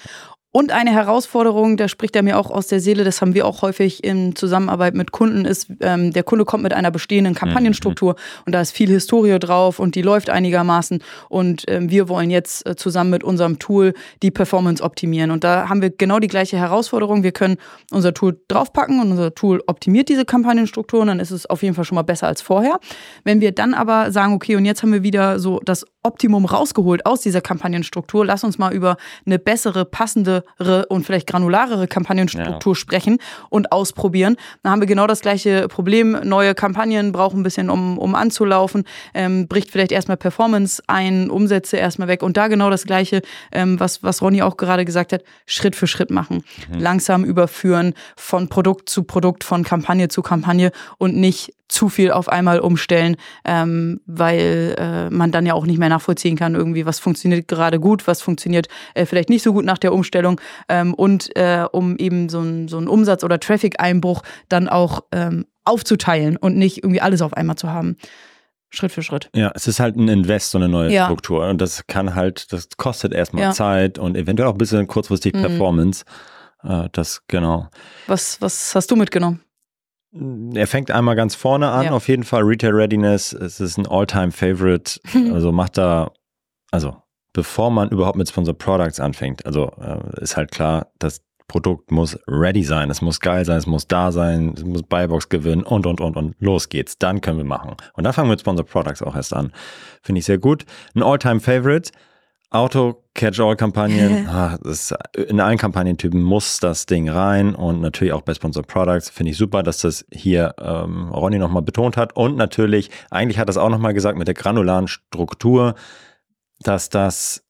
Und eine Herausforderung, da spricht er mir auch aus der Seele, das haben wir auch häufig in Zusammenarbeit mit Kunden, ist, ähm, der Kunde kommt mit einer bestehenden mhm, Kampagnenstruktur mhm. und da ist viel Historie drauf und die läuft einigermaßen und ähm, wir wollen jetzt äh, zusammen mit unserem Tool die Performance optimieren. Und da haben wir genau die gleiche Herausforderung. Wir können unser Tool draufpacken und unser Tool optimiert diese Kampagnenstruktur und dann ist es auf jeden Fall schon mal besser als vorher. Wenn wir dann aber sagen, okay, und jetzt haben wir wieder so das Optimum rausgeholt aus dieser Kampagnenstruktur. Lass uns mal über eine bessere, passendere und vielleicht granularere Kampagnenstruktur ja. sprechen und ausprobieren. Dann haben wir genau das gleiche Problem. Neue Kampagnen brauchen ein bisschen, um, um anzulaufen, ähm, bricht vielleicht erstmal Performance ein, Umsätze erstmal weg und da genau das gleiche, ähm, was, was Ronny auch gerade gesagt hat, Schritt für Schritt machen. Mhm. Langsam überführen von Produkt zu Produkt, von Kampagne zu Kampagne und nicht zu viel auf einmal umstellen, ähm, weil äh, man dann ja auch nicht mehr nachvollziehen kann, irgendwie, was funktioniert gerade gut, was funktioniert äh, vielleicht nicht so gut nach der Umstellung. Ähm, und äh, um eben so ein, so ein Umsatz- oder Traffic-Einbruch dann auch ähm, aufzuteilen und nicht irgendwie alles auf einmal zu haben. Schritt für Schritt. Ja, es ist halt ein Invest, so eine neue ja. Struktur. Und das kann halt, das kostet erstmal ja. Zeit und eventuell auch ein bisschen kurzfristig mhm. Performance. Äh, das, genau. Was, was hast du mitgenommen? Er fängt einmal ganz vorne an, ja. auf jeden Fall Retail Readiness. Es ist ein All-Time-Favorite. Also macht da, also bevor man überhaupt mit Sponsor Products anfängt, also äh, ist halt klar, dass Produkt muss ready sein, es muss geil sein, es muss da sein, es muss Buybox gewinnen und, und, und, und. Los geht's. Dann können wir machen. Und dann fangen wir mit Sponsor Products auch erst an. Finde ich sehr gut. Ein All-Time-Favorite. Auto-Catch-all-Kampagnen. ah, in allen Kampagnentypen muss das Ding rein und natürlich auch bei Sponsor Products. Finde ich super, dass das hier ähm, Ronny nochmal betont hat. Und natürlich, eigentlich hat das auch nochmal gesagt mit der granularen Struktur, dass das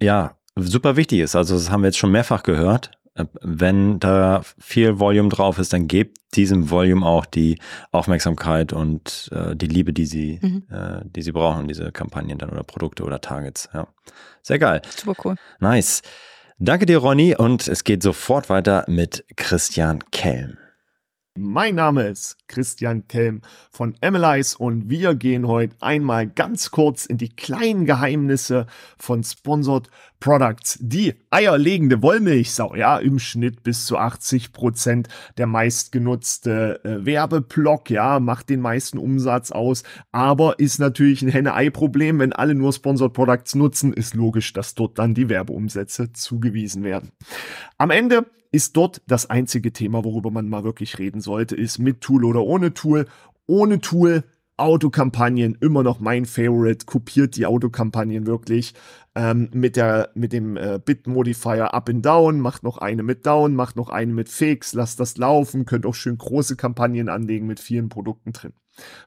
ja super wichtig ist. Also das haben wir jetzt schon mehrfach gehört wenn da viel Volume drauf ist, dann gebt diesem Volume auch die Aufmerksamkeit und äh, die Liebe, die sie, mhm. äh, die sie brauchen, diese Kampagnen dann oder Produkte oder Targets. Ja. Sehr geil. Super cool. Nice. Danke dir, Ronny, und es geht sofort weiter mit Christian Kelm. Mein Name ist Christian Kelm von Emilize und wir gehen heute einmal ganz kurz in die kleinen Geheimnisse von Sponsored Products. Die eierlegende Wollmilchsau, ja, im Schnitt bis zu 80 Prozent der meistgenutzte äh, Werbeblock, ja, macht den meisten Umsatz aus, aber ist natürlich ein Henne-Ei-Problem. Wenn alle nur Sponsored Products nutzen, ist logisch, dass dort dann die Werbeumsätze zugewiesen werden. Am Ende ist dort das einzige Thema, worüber man mal wirklich reden sollte, ist mit Tool oder ohne Tool. Ohne Tool Autokampagnen immer noch mein Favorite, kopiert die Autokampagnen wirklich ähm, mit, der, mit dem äh, Bit-Modifier Up and Down, macht noch eine mit Down, macht noch eine mit Fix, lasst das laufen, könnt auch schön große Kampagnen anlegen mit vielen Produkten drin.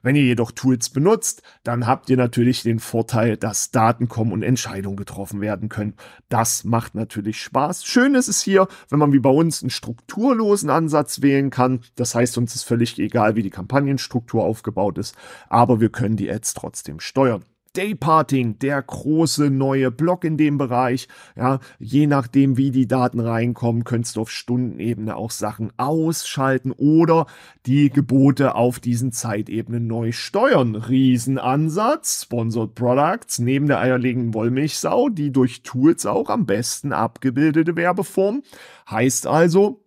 Wenn ihr jedoch Tools benutzt, dann habt ihr natürlich den Vorteil, dass Daten kommen und Entscheidungen getroffen werden können. Das macht natürlich Spaß. Schön ist es hier, wenn man wie bei uns einen strukturlosen Ansatz wählen kann. Das heißt, uns ist völlig egal, wie die Kampagnenstruktur aufgebaut ist, aber wir können die Ads trotzdem steuern. Dayparting, der große neue Block in dem Bereich. Ja, je nachdem, wie die Daten reinkommen, könntest du auf Stundenebene auch Sachen ausschalten oder die Gebote auf diesen Zeitebenen neu steuern. Riesenansatz, Sponsored Products, neben der eierlegenden Wollmilchsau, die durch Tools auch am besten abgebildete Werbeform. Heißt also,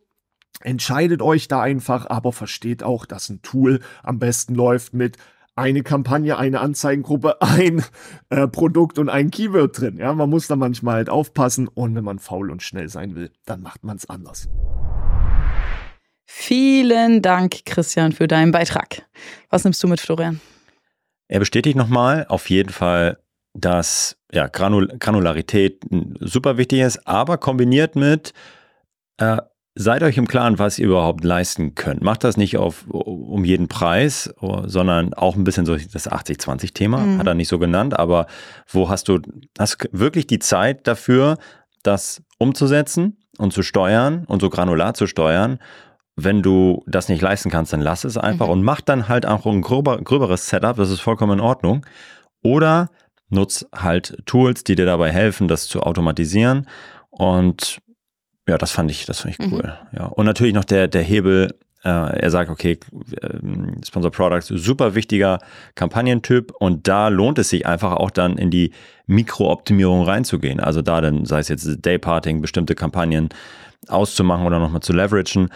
Entscheidet euch da einfach, aber versteht auch, dass ein Tool am besten läuft mit eine Kampagne, eine Anzeigengruppe, ein äh, Produkt und ein Keyword drin. Ja, man muss da manchmal halt aufpassen und wenn man faul und schnell sein will, dann macht man es anders. Vielen Dank, Christian, für deinen Beitrag. Was nimmst du mit, Florian? Er bestätigt nochmal auf jeden Fall, dass ja, Granul Granularität super wichtig ist, aber kombiniert mit äh, Seid euch im Klaren, was ihr überhaupt leisten könnt. Macht das nicht auf, um jeden Preis, sondern auch ein bisschen so das 80-20-Thema, mhm. hat er nicht so genannt, aber wo hast du, hast wirklich die Zeit dafür, das umzusetzen und zu steuern und so granular zu steuern? Wenn du das nicht leisten kannst, dann lass es einfach mhm. und mach dann halt auch ein gröber, gröberes Setup, das ist vollkommen in Ordnung. Oder nutz halt Tools, die dir dabei helfen, das zu automatisieren und ja, das fand ich, das fand ich cool. Mhm. Ja. Und natürlich noch der, der Hebel, äh, er sagt, okay, ähm, Sponsor Products, super wichtiger Kampagnentyp und da lohnt es sich einfach auch dann in die Mikrooptimierung reinzugehen. Also da dann, sei es jetzt Dayparting, bestimmte Kampagnen auszumachen oder nochmal zu leveragen.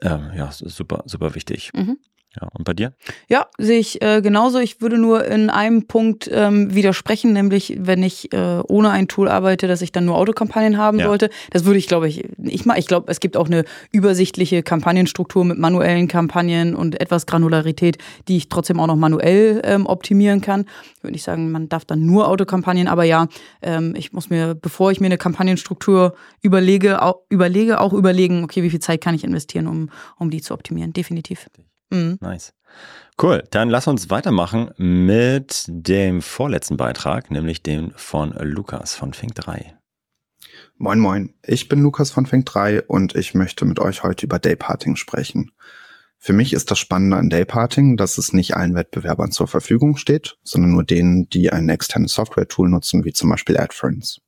Äh, ja, super, super wichtig. Mhm. Ja, und bei dir? Ja, sehe ich äh, genauso. Ich würde nur in einem Punkt ähm, widersprechen, nämlich wenn ich äh, ohne ein Tool arbeite, dass ich dann nur Autokampagnen haben ja. sollte. Das würde ich, glaube ich, nicht mal. Ich glaube, es gibt auch eine übersichtliche Kampagnenstruktur mit manuellen Kampagnen und etwas Granularität, die ich trotzdem auch noch manuell ähm, optimieren kann. Würde ich sagen, man darf dann nur Autokampagnen, aber ja, ähm, ich muss mir, bevor ich mir eine Kampagnenstruktur überlege, auch, überlege, auch überlegen, okay, wie viel Zeit kann ich investieren, um, um die zu optimieren. Definitiv. Mhm. Nice. Cool, dann lass uns weitermachen mit dem vorletzten Beitrag, nämlich dem von Lukas von Fink 3. Moin, moin. Ich bin Lukas von Fink 3 und ich möchte mit euch heute über Dayparting sprechen. Für mich ist das Spannende an Dayparting, dass es nicht allen Wettbewerbern zur Verfügung steht, sondern nur denen, die ein externes Software-Tool nutzen, wie zum Beispiel AdFriends.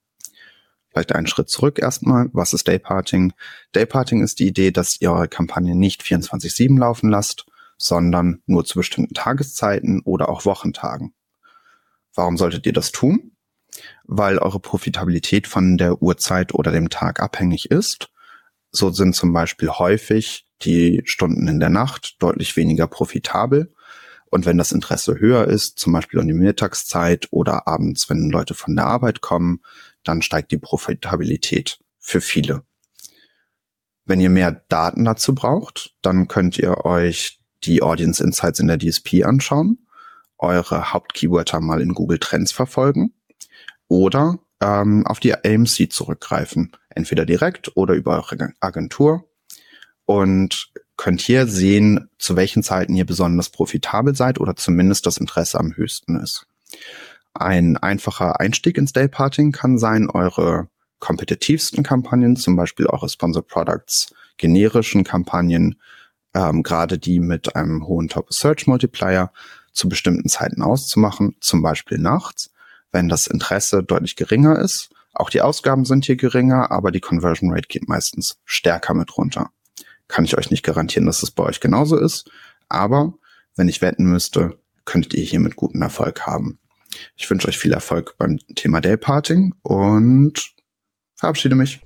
Vielleicht einen Schritt zurück erstmal. Was ist Dayparting? Dayparting ist die Idee, dass ihr eure Kampagne nicht 24-7 laufen lasst, sondern nur zu bestimmten Tageszeiten oder auch Wochentagen. Warum solltet ihr das tun? Weil eure Profitabilität von der Uhrzeit oder dem Tag abhängig ist. So sind zum Beispiel häufig die Stunden in der Nacht deutlich weniger profitabel. Und wenn das Interesse höher ist, zum Beispiel um die Mittagszeit oder abends, wenn Leute von der Arbeit kommen, dann steigt die Profitabilität für viele. Wenn ihr mehr Daten dazu braucht, dann könnt ihr euch die Audience Insights in der DSP anschauen, eure Hauptkeywörter mal in Google Trends verfolgen oder ähm, auf die AMC zurückgreifen, entweder direkt oder über eure Agentur und könnt hier sehen, zu welchen Zeiten ihr besonders profitabel seid oder zumindest das Interesse am höchsten ist. Ein einfacher Einstieg ins Dayparting kann sein, eure kompetitivsten Kampagnen, zum Beispiel eure Sponsor Products, generischen Kampagnen, ähm, gerade die mit einem hohen Top Search Multiplier zu bestimmten Zeiten auszumachen, zum Beispiel nachts, wenn das Interesse deutlich geringer ist. Auch die Ausgaben sind hier geringer, aber die Conversion Rate geht meistens stärker mit runter. Kann ich euch nicht garantieren, dass es bei euch genauso ist. Aber wenn ich wetten müsste, könntet ihr hier mit guten Erfolg haben. Ich wünsche euch viel Erfolg beim Thema Dayparting und verabschiede mich.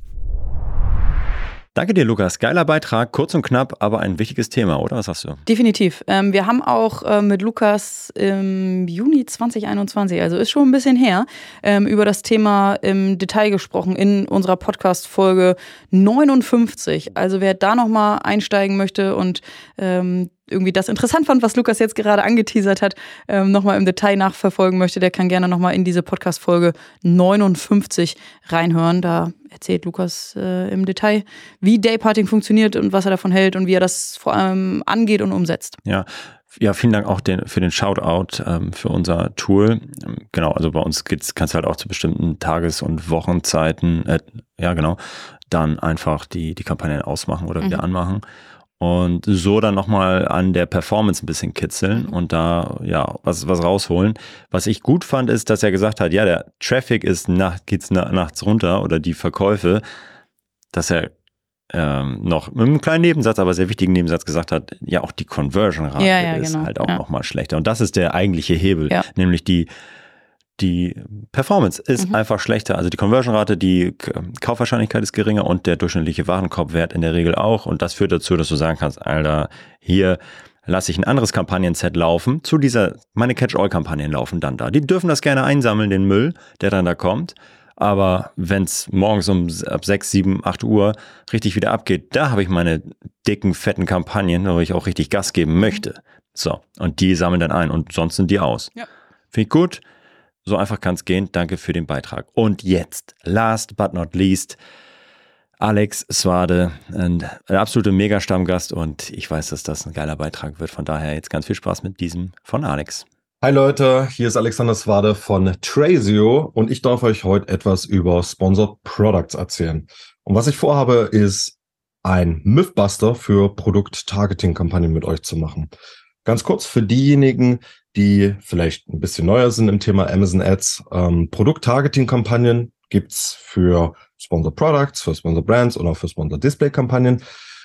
Danke dir, Lukas. Geiler Beitrag, kurz und knapp, aber ein wichtiges Thema, oder? Was sagst du? Definitiv. Ähm, wir haben auch äh, mit Lukas im Juni 2021, also ist schon ein bisschen her, ähm, über das Thema im Detail gesprochen in unserer Podcast-Folge 59. Also wer da nochmal einsteigen möchte und ähm, irgendwie das interessant fand, was Lukas jetzt gerade angeteasert hat, ähm, nochmal im Detail nachverfolgen möchte, der kann gerne nochmal in diese Podcast-Folge 59 reinhören. Da erzählt Lukas äh, im Detail, wie Dayparting funktioniert und was er davon hält und wie er das vor allem angeht und umsetzt. Ja, ja, vielen Dank auch den, für den Shoutout ähm, für unser Tool. Ähm, genau, also bei uns geht's, kannst du halt auch zu bestimmten Tages- und Wochenzeiten, äh, ja genau, dann einfach die, die Kampagnen ausmachen oder mhm. wieder anmachen und so dann nochmal an der Performance ein bisschen kitzeln und da ja was, was rausholen. Was ich gut fand, ist, dass er gesagt hat, ja, der Traffic ist nach, geht's na, nachts runter oder die Verkäufe, dass er ähm, noch mit einem kleinen Nebensatz, aber sehr wichtigen Nebensatz gesagt hat, ja, auch die Conversion-Rate ja, ja, ist genau. halt auch ja. nochmal schlechter. Und das ist der eigentliche Hebel, ja. nämlich die die Performance ist mhm. einfach schlechter. Also die Conversion-Rate, die Kaufwahrscheinlichkeit ist geringer und der durchschnittliche Warenkorbwert in der Regel auch. Und das führt dazu, dass du sagen kannst, Alter, hier lasse ich ein anderes Kampagnenset laufen. Zu dieser, meine Catch-all-Kampagnen laufen dann da. Die dürfen das gerne einsammeln, den Müll, der dann da kommt. Aber wenn es morgens um ab 6, 7, 8 Uhr richtig wieder abgeht, da habe ich meine dicken, fetten Kampagnen, wo ich auch richtig Gas geben möchte. So, und die sammeln dann ein und sonst sind die aus. Ja. Finde ich gut. So einfach kann es gehen. Danke für den Beitrag. Und jetzt, last but not least, Alex Swade, ein, ein absoluter Mega-Stammgast und ich weiß, dass das ein geiler Beitrag wird. Von daher jetzt ganz viel Spaß mit diesem von Alex. Hi Leute, hier ist Alexander Swade von Trazio und ich darf euch heute etwas über Sponsored Products erzählen. Und was ich vorhabe, ist ein Mythbuster für Produkt-Targeting-Kampagnen mit euch zu machen. Ganz kurz für diejenigen, die vielleicht ein bisschen neuer sind im Thema Amazon Ads. Ähm, Produkt-Targeting-Kampagnen gibt's für Sponsored Products, für Sponsored Brands oder für Sponsored Display-Kampagnen.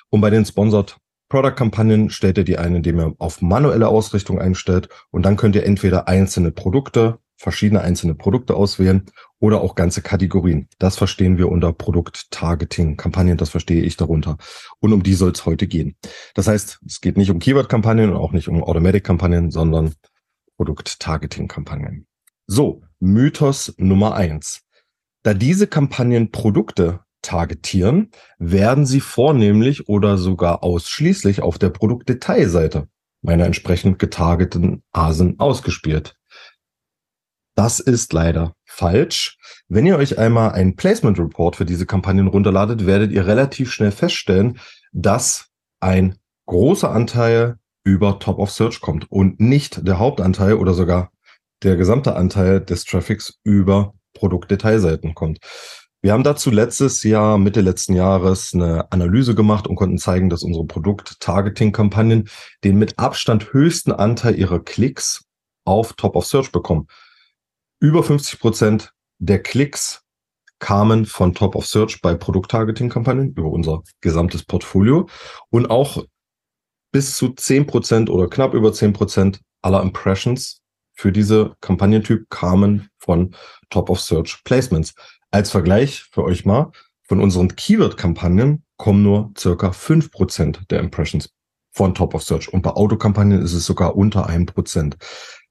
Und bei den Sponsored Product-Kampagnen stellt ihr die ein, indem ihr auf manuelle Ausrichtung einstellt. Und dann könnt ihr entweder einzelne Produkte, verschiedene einzelne Produkte auswählen oder auch ganze Kategorien. Das verstehen wir unter Produkt-Targeting-Kampagnen, das verstehe ich darunter. Und um die soll es heute gehen. Das heißt, es geht nicht um Keyword-Kampagnen und auch nicht um Automatic-Kampagnen, sondern Produkt-Targeting-Kampagnen. So, Mythos Nummer eins. Da diese Kampagnen Produkte targetieren, werden sie vornehmlich oder sogar ausschließlich auf der Produktdetailseite meiner entsprechend getargeteten Asen ausgespielt. Das ist leider falsch. Wenn ihr euch einmal einen Placement Report für diese Kampagnen runterladet, werdet ihr relativ schnell feststellen, dass ein großer Anteil über Top of Search kommt und nicht der Hauptanteil oder sogar der gesamte Anteil des Traffics über Produktdetailseiten kommt. Wir haben dazu letztes Jahr, Mitte letzten Jahres, eine Analyse gemacht und konnten zeigen, dass unsere Produkt-Targeting-Kampagnen den mit Abstand höchsten Anteil ihrer Klicks auf Top of Search bekommen. Über 50 Prozent der Klicks kamen von Top of Search bei Produkt-Targeting-Kampagnen über unser gesamtes Portfolio und auch bis zu 10 Prozent oder knapp über 10 Prozent aller Impressions für diese Kampagnentyp kamen von Top of Search Placements. Als Vergleich für euch mal, von unseren Keyword-Kampagnen kommen nur circa fünf Prozent der Impressions von Top of Search. Und bei Autokampagnen ist es sogar unter einem Prozent.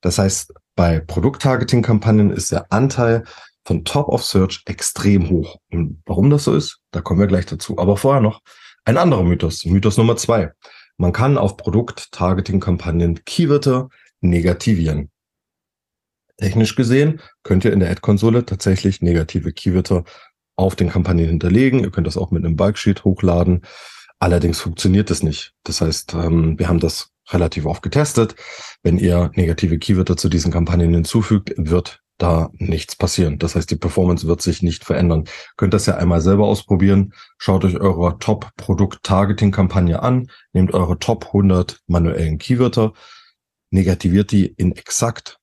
Das heißt, bei Produkt-Targeting-Kampagnen ist der Anteil von Top of Search extrem hoch. Und warum das so ist, da kommen wir gleich dazu. Aber vorher noch ein anderer Mythos. Mythos Nummer zwei. Man kann auf Produkt-Targeting-Kampagnen Keywörter negativieren. Technisch gesehen könnt ihr in der Ad-Konsole tatsächlich negative Keywörter auf den Kampagnen hinterlegen. Ihr könnt das auch mit einem Bulksheet hochladen. Allerdings funktioniert das nicht. Das heißt, ähm, wir haben das relativ oft getestet. Wenn ihr negative Keywörter zu diesen Kampagnen hinzufügt, wird da nichts passieren. Das heißt, die Performance wird sich nicht verändern. Könnt das ja einmal selber ausprobieren. Schaut euch eure Top-Produkt-Targeting-Kampagne an, nehmt eure Top 100 manuellen Keywörter, negativiert die in exakt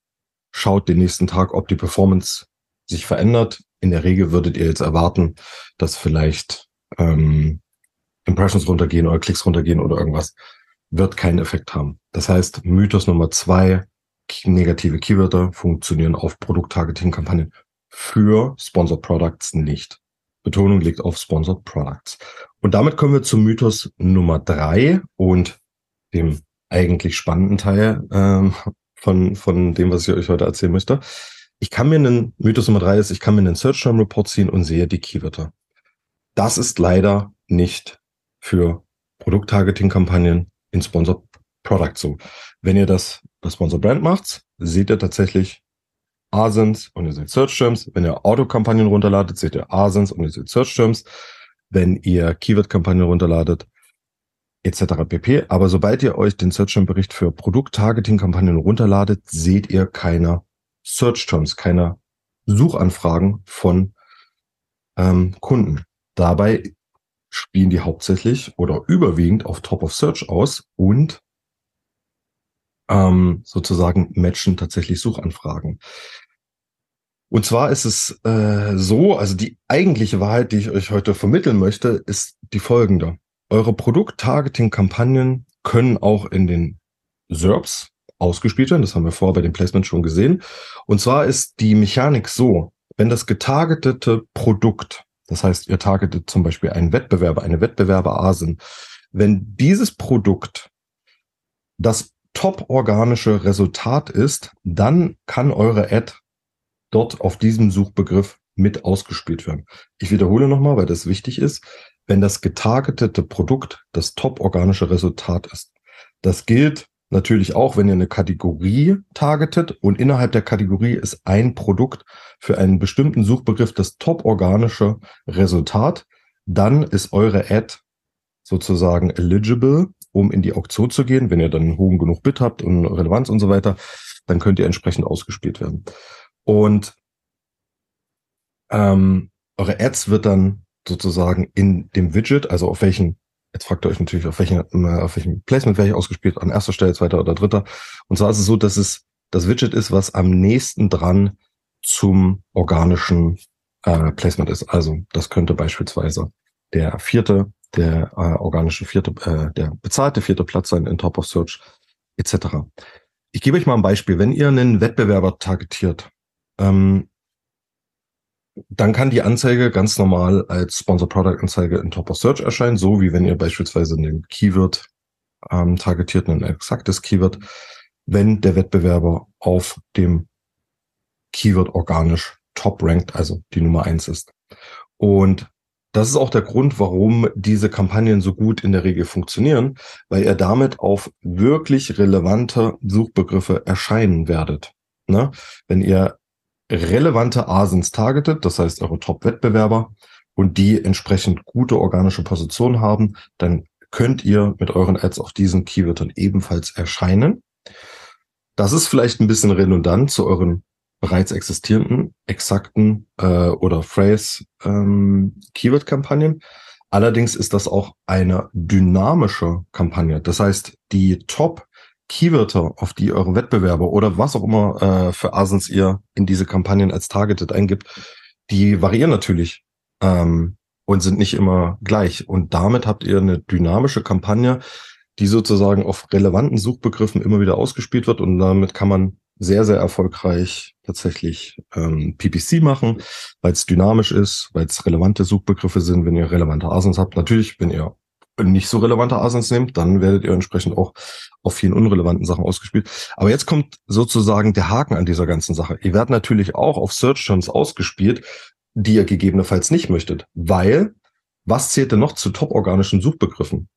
schaut den nächsten Tag, ob die Performance sich verändert. In der Regel würdet ihr jetzt erwarten, dass vielleicht ähm, Impressions runtergehen oder Klicks runtergehen oder irgendwas. Wird keinen Effekt haben. Das heißt, Mythos Nummer zwei, negative Keywörter funktionieren auf Produkt-Targeting-Kampagnen für Sponsored Products nicht. Betonung liegt auf Sponsored Products. Und damit kommen wir zum Mythos Nummer drei und dem eigentlich spannenden Teil ähm, von, von dem, was ich euch heute erzählen möchte. Ich kann mir einen, Mythos Nummer drei ist, ich kann mir einen Search Term Report ziehen und sehe die Keywörter. Das ist leider nicht für Produkt-Targeting-Kampagnen in Sponsor Product so. Wenn ihr das bei Sponsor Brand macht, seht ihr tatsächlich Asins und ihr seht Search Terms. Wenn ihr Autokampagnen runterladet, seht ihr Asins und ihr seht Search Terms. Wenn ihr Keyword-Kampagnen runterladet, etc. pp. Aber sobald ihr euch den Search Term Bericht für Produkt-Targeting-Kampagnen runterladet, seht ihr keine Search Terms, keine Suchanfragen von ähm, Kunden. Dabei spielen die hauptsächlich oder überwiegend auf Top of Search aus und ähm, sozusagen matchen tatsächlich Suchanfragen. Und zwar ist es äh, so, also die eigentliche Wahrheit, die ich euch heute vermitteln möchte, ist die folgende. Eure Produkt-Targeting-Kampagnen können auch in den SERPs ausgespielt werden. Das haben wir vorher bei dem Placement schon gesehen. Und zwar ist die Mechanik so, wenn das getargetete Produkt, das heißt, ihr targetet zum Beispiel einen Wettbewerber, eine Wettbewerber-Asen, wenn dieses Produkt das top-organische Resultat ist, dann kann eure Ad dort auf diesem Suchbegriff mit ausgespielt werden. Ich wiederhole nochmal, weil das wichtig ist wenn das getargetete Produkt das top-organische Resultat ist. Das gilt natürlich auch, wenn ihr eine Kategorie targetet und innerhalb der Kategorie ist ein Produkt für einen bestimmten Suchbegriff das top-organische Resultat, dann ist eure Ad sozusagen eligible, um in die Auktion zu gehen. Wenn ihr dann hohen genug Bit habt und Relevanz und so weiter, dann könnt ihr entsprechend ausgespielt werden. Und ähm, eure Ads wird dann sozusagen in dem Widget, also auf welchen, jetzt fragt ihr euch natürlich, auf welchen, äh, auf welchem Placement werde ich ausgespielt, an erster Stelle, zweiter oder dritter. Und zwar ist es so, dass es das Widget ist, was am nächsten dran zum organischen äh, Placement ist. Also das könnte beispielsweise der vierte, der äh, organische vierte, äh, der bezahlte vierte Platz sein in Top of Search etc. Ich gebe euch mal ein Beispiel. Wenn ihr einen Wettbewerber targetiert, ähm, dann kann die Anzeige ganz normal als Sponsor Product Anzeige in Top of Search erscheinen, so wie wenn ihr beispielsweise einen Keyword ähm, targetiert, ein exaktes Keyword, wenn der Wettbewerber auf dem Keyword organisch top ranked, also die Nummer eins ist. Und das ist auch der Grund, warum diese Kampagnen so gut in der Regel funktionieren, weil ihr damit auf wirklich relevante Suchbegriffe erscheinen werdet. Ne? Wenn ihr relevante Asins targetet, das heißt eure Top-Wettbewerber, und die entsprechend gute organische Position haben, dann könnt ihr mit euren Ads auf diesen Keywörtern ebenfalls erscheinen. Das ist vielleicht ein bisschen redundant zu euren bereits existierenden, exakten äh, oder Phrase ähm, Keyword-Kampagnen. Allerdings ist das auch eine dynamische Kampagne. Das heißt, die Top Keywörter, auf die eure Wettbewerber oder was auch immer äh, für Asens ihr in diese Kampagnen als Targeted eingibt, die variieren natürlich ähm, und sind nicht immer gleich. Und damit habt ihr eine dynamische Kampagne, die sozusagen auf relevanten Suchbegriffen immer wieder ausgespielt wird und damit kann man sehr, sehr erfolgreich tatsächlich ähm, PPC machen, weil es dynamisch ist, weil es relevante Suchbegriffe sind, wenn ihr relevante Asins habt. Natürlich, wenn ihr nicht so relevante Asins nehmt, dann werdet ihr entsprechend auch auf vielen unrelevanten Sachen ausgespielt. Aber jetzt kommt sozusagen der Haken an dieser ganzen Sache. Ihr werdet natürlich auch auf Search Terms ausgespielt, die ihr gegebenenfalls nicht möchtet, weil was zählt denn noch zu top-organischen Suchbegriffen?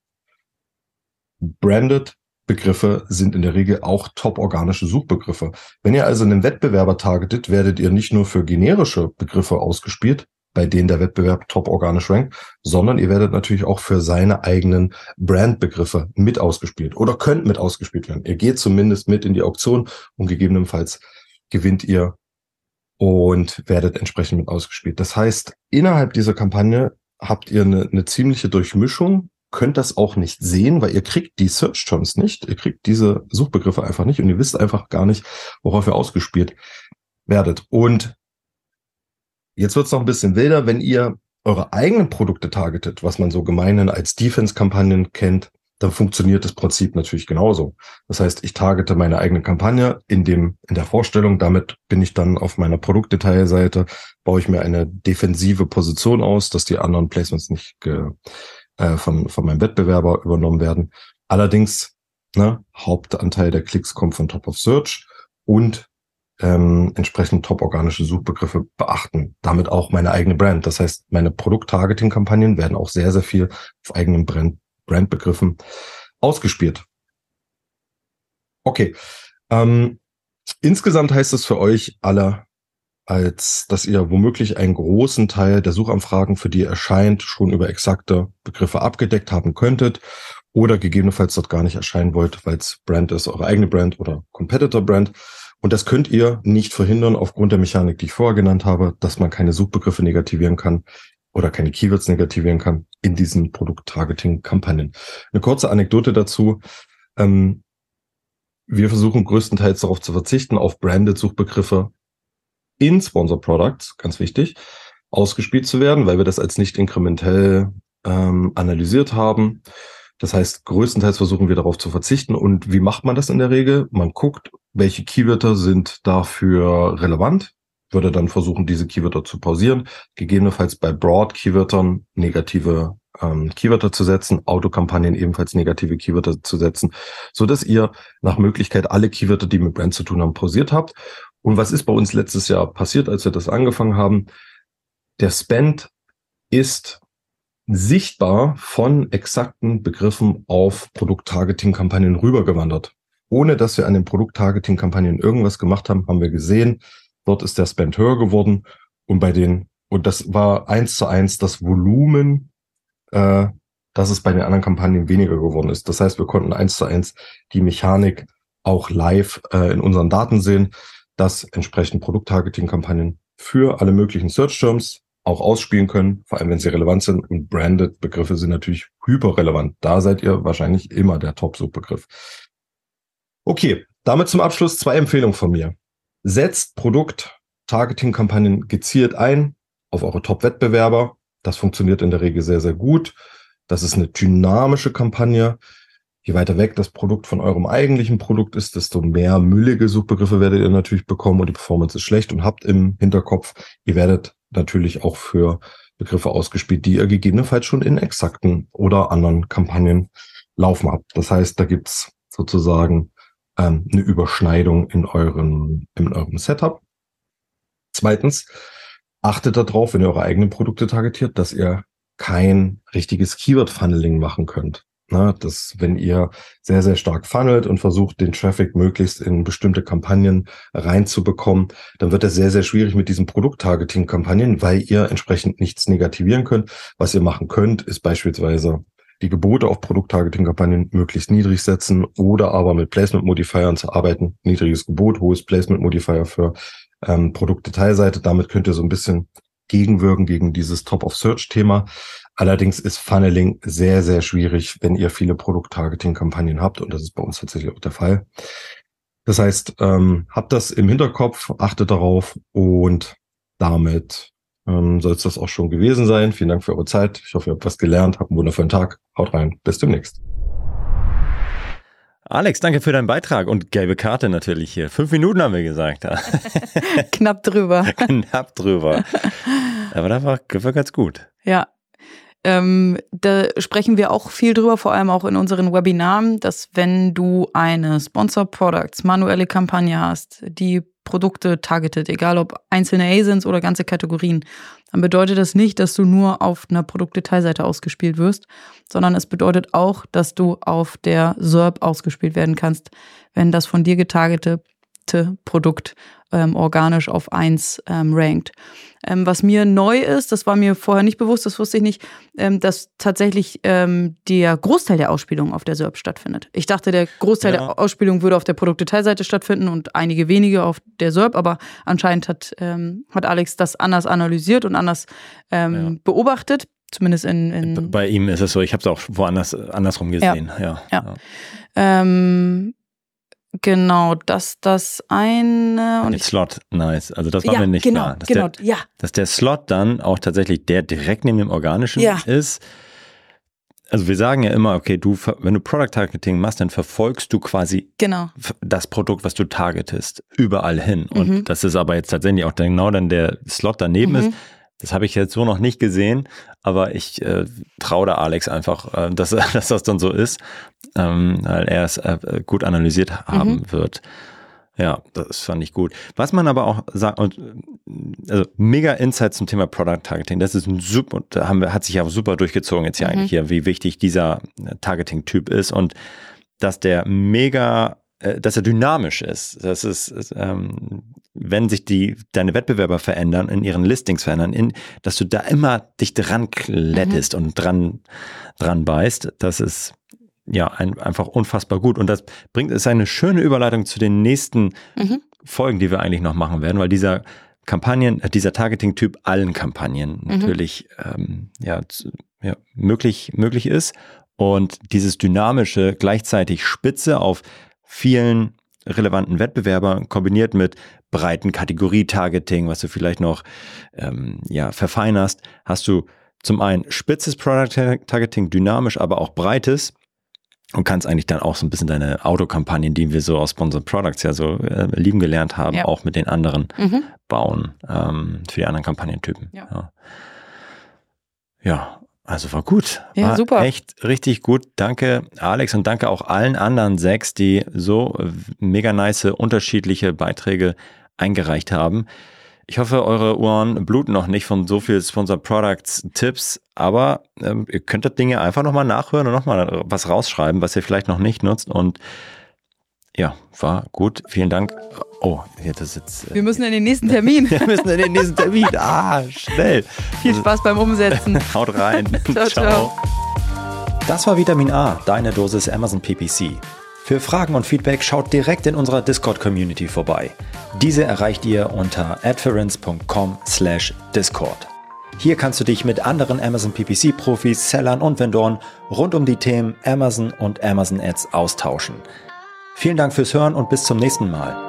Branded Begriffe sind in der Regel auch top-organische Suchbegriffe. Wenn ihr also einen Wettbewerber targetet, werdet ihr nicht nur für generische Begriffe ausgespielt, bei denen der Wettbewerb top organisch rankt, sondern ihr werdet natürlich auch für seine eigenen Brandbegriffe mit ausgespielt oder könnt mit ausgespielt werden. Ihr geht zumindest mit in die Auktion und gegebenenfalls gewinnt ihr und werdet entsprechend mit ausgespielt. Das heißt, innerhalb dieser Kampagne habt ihr eine, eine ziemliche Durchmischung, könnt das auch nicht sehen, weil ihr kriegt die Search Terms nicht, ihr kriegt diese Suchbegriffe einfach nicht und ihr wisst einfach gar nicht, worauf ihr ausgespielt werdet. Und Jetzt wird es noch ein bisschen wilder, wenn ihr eure eigenen Produkte targetet, was man so gemeinen als Defense-Kampagnen kennt, dann funktioniert das Prinzip natürlich genauso. Das heißt, ich targete meine eigene Kampagne in dem, in der Vorstellung. Damit bin ich dann auf meiner Produktdetailseite, baue ich mir eine defensive Position aus, dass die anderen Placements nicht ge, äh, von, von meinem Wettbewerber übernommen werden. Allerdings, ne, Hauptanteil der Klicks kommt von Top of Search und ähm, entsprechend top-organische Suchbegriffe beachten. Damit auch meine eigene Brand. Das heißt, meine Produkt-Targeting-Kampagnen werden auch sehr, sehr viel auf eigenen Brand Brandbegriffen ausgespielt. Okay. Ähm, insgesamt heißt es für euch alle, als dass ihr womöglich einen großen Teil der Suchanfragen, für die ihr erscheint, schon über exakte Begriffe abgedeckt haben könntet oder gegebenenfalls dort gar nicht erscheinen wollt, weil es Brand ist, eure eigene Brand oder Competitor Brand. Und das könnt ihr nicht verhindern aufgrund der Mechanik, die ich vorher genannt habe, dass man keine Suchbegriffe negativieren kann oder keine Keywords negativieren kann in diesen Produkt-Targeting-Kampagnen. Eine kurze Anekdote dazu. Ähm, wir versuchen größtenteils darauf zu verzichten, auf branded Suchbegriffe in Sponsor Products, ganz wichtig, ausgespielt zu werden, weil wir das als nicht inkrementell ähm, analysiert haben. Das heißt, größtenteils versuchen wir darauf zu verzichten. Und wie macht man das in der Regel? Man guckt, welche Keywörter sind dafür relevant, würde dann versuchen, diese Keywörter zu pausieren, gegebenenfalls bei Broad-Keywörtern negative ähm, Keywörter zu setzen, Autokampagnen ebenfalls negative Keywörter zu setzen, so dass ihr nach Möglichkeit alle Keywörter, die mit Brand zu tun haben, pausiert habt. Und was ist bei uns letztes Jahr passiert, als wir das angefangen haben? Der Spend ist sichtbar von exakten Begriffen auf Produkt-Targeting-Kampagnen rübergewandert. Ohne dass wir an den Produkt-Targeting-Kampagnen irgendwas gemacht haben, haben wir gesehen, dort ist der Spend höher geworden und bei den, und das war eins zu eins das Volumen, äh, dass es bei den anderen Kampagnen weniger geworden ist. Das heißt, wir konnten eins zu eins die Mechanik auch live äh, in unseren Daten sehen, dass entsprechend Produkt-Targeting-Kampagnen für alle möglichen Search-Terms auch ausspielen können, vor allem wenn sie relevant sind. Und branded Begriffe sind natürlich hyperrelevant. Da seid ihr wahrscheinlich immer der Top-Suchbegriff. Okay, damit zum Abschluss zwei Empfehlungen von mir. Setzt Produkt-Targeting-Kampagnen gezielt ein auf eure Top-Wettbewerber. Das funktioniert in der Regel sehr, sehr gut. Das ist eine dynamische Kampagne. Je weiter weg das Produkt von eurem eigentlichen Produkt ist, desto mehr müllige Suchbegriffe werdet ihr natürlich bekommen und die Performance ist schlecht und habt im Hinterkopf, ihr werdet natürlich auch für Begriffe ausgespielt, die ihr gegebenenfalls schon in exakten oder anderen Kampagnen laufen habt. Das heißt, da gibt's sozusagen ähm, eine Überschneidung in eurem, in eurem Setup. Zweitens, achtet darauf, wenn ihr eure eigenen Produkte targetiert, dass ihr kein richtiges Keyword-Funneling machen könnt. Na, dass wenn ihr sehr, sehr stark funnelt und versucht, den Traffic möglichst in bestimmte Kampagnen reinzubekommen, dann wird es sehr, sehr schwierig mit diesen Produkt-Targeting-Kampagnen, weil ihr entsprechend nichts negativieren könnt. Was ihr machen könnt, ist beispielsweise die Gebote auf Produkt-Targeting-Kampagnen möglichst niedrig setzen oder aber mit Placement-Modifiern zu arbeiten. Niedriges Gebot, hohes Placement-Modifier für ähm, Produktdetailseite. Damit könnt ihr so ein bisschen gegenwirken gegen dieses Top-of-Search-Thema. Allerdings ist Funneling sehr, sehr schwierig, wenn ihr viele Produkt-Targeting-Kampagnen habt. Und das ist bei uns tatsächlich auch der Fall. Das heißt, ähm, habt das im Hinterkopf, achtet darauf und damit ähm, soll es das auch schon gewesen sein. Vielen Dank für eure Zeit. Ich hoffe, ihr habt was gelernt. Habt einen wundervollen Tag. Haut rein. Bis demnächst. Alex, danke für deinen Beitrag und gelbe Karte natürlich hier. Fünf Minuten haben wir gesagt. Knapp drüber. Knapp drüber. Aber das war, war ganz gut. Ja, ähm, da sprechen wir auch viel drüber, vor allem auch in unseren Webinaren, dass wenn du eine Sponsor Products, manuelle Kampagne hast, die Produkte targetet, egal ob einzelne ASINs oder ganze Kategorien, dann bedeutet das nicht, dass du nur auf einer Produktdetailseite ausgespielt wirst, sondern es bedeutet auch, dass du auf der SERP ausgespielt werden kannst, wenn das von dir getargetete Produkt ähm, organisch auf eins ähm, rankt. Ähm, was mir neu ist, das war mir vorher nicht bewusst, das wusste ich nicht, ähm, dass tatsächlich ähm, der Großteil der Ausspielung auf der SERP stattfindet. Ich dachte, der Großteil ja. der Ausspielung würde auf der Produktdetailseite stattfinden und einige wenige auf der SERP, aber anscheinend hat, ähm, hat Alex das anders analysiert und anders ähm, ja. beobachtet. Zumindest in, in Bei ihm ist es so, ich habe es auch woanders andersrum gesehen. Ja. ja. ja. Ähm, Genau, dass das eine und Slot, nice. Also das war ja, mir nicht genau, klar. Dass genau, der, ja. Dass der Slot dann auch tatsächlich der direkt neben dem organischen ja. ist. Also wir sagen ja immer, okay, du, wenn du Product Targeting machst, dann verfolgst du quasi genau. das Produkt, was du targetest, überall hin. Und mhm. das ist aber jetzt tatsächlich auch genau dann der Slot daneben mhm. ist. Das habe ich jetzt so noch nicht gesehen, aber ich äh, traue da Alex einfach, äh, dass, dass das dann so ist, ähm, weil er es äh, gut analysiert haben mhm. wird. Ja, das fand ich gut. Was man aber auch sagt, und also mega Insight zum Thema Product Targeting, das ist ein super, da haben wir, hat sich ja super durchgezogen jetzt hier mhm. eigentlich hier, wie wichtig dieser äh, Targeting-Typ ist und dass der mega äh, dass er dynamisch ist. Das ist, ist ähm, wenn sich die deine Wettbewerber verändern, in ihren Listings verändern, in, dass du da immer dich dran klettest mhm. und dran dran beißt. Das ist ja ein, einfach unfassbar gut und das bringt ist eine schöne Überleitung zu den nächsten mhm. Folgen, die wir eigentlich noch machen werden, weil dieser Kampagnen, äh, dieser Targeting-Typ allen Kampagnen mhm. natürlich ähm, ja, ja, möglich, möglich ist. Und dieses dynamische, gleichzeitig Spitze auf vielen relevanten Wettbewerbern kombiniert mit breiten Kategorie-Targeting, was du vielleicht noch ähm, ja, verfeinerst, hast du zum einen spitzes Product-Targeting, dynamisch, aber auch breites und kannst eigentlich dann auch so ein bisschen deine Autokampagnen, die wir so aus Sponsored Products ja so äh, lieben gelernt haben, ja. auch mit den anderen mhm. bauen ähm, für die anderen Kampagnentypen. Ja. ja. ja. Also war gut. Ja, war super. Echt richtig gut. Danke, Alex, und danke auch allen anderen sechs, die so mega nice unterschiedliche Beiträge eingereicht haben. Ich hoffe, eure Ohren bluten noch nicht von so viel Sponsor Products Tipps, aber ähm, ihr könnt das Dinge einfach nochmal nachhören und nochmal was rausschreiben, was ihr vielleicht noch nicht nutzt und ja, war gut. Vielen Dank. Oh, hier, das ist jetzt. Äh, Wir müssen in den nächsten Termin. Wir müssen in den nächsten Termin. Ah, schnell. Viel Spaß beim Umsetzen. Haut rein. ciao, ciao. ciao. Das war Vitamin A, deine Dosis Amazon PPC. Für Fragen und Feedback schaut direkt in unserer Discord-Community vorbei. Diese erreicht ihr unter adference.com/discord. Hier kannst du dich mit anderen Amazon PPC-Profis, Sellern und Vendoren rund um die Themen Amazon und Amazon Ads austauschen. Vielen Dank fürs Hören und bis zum nächsten Mal.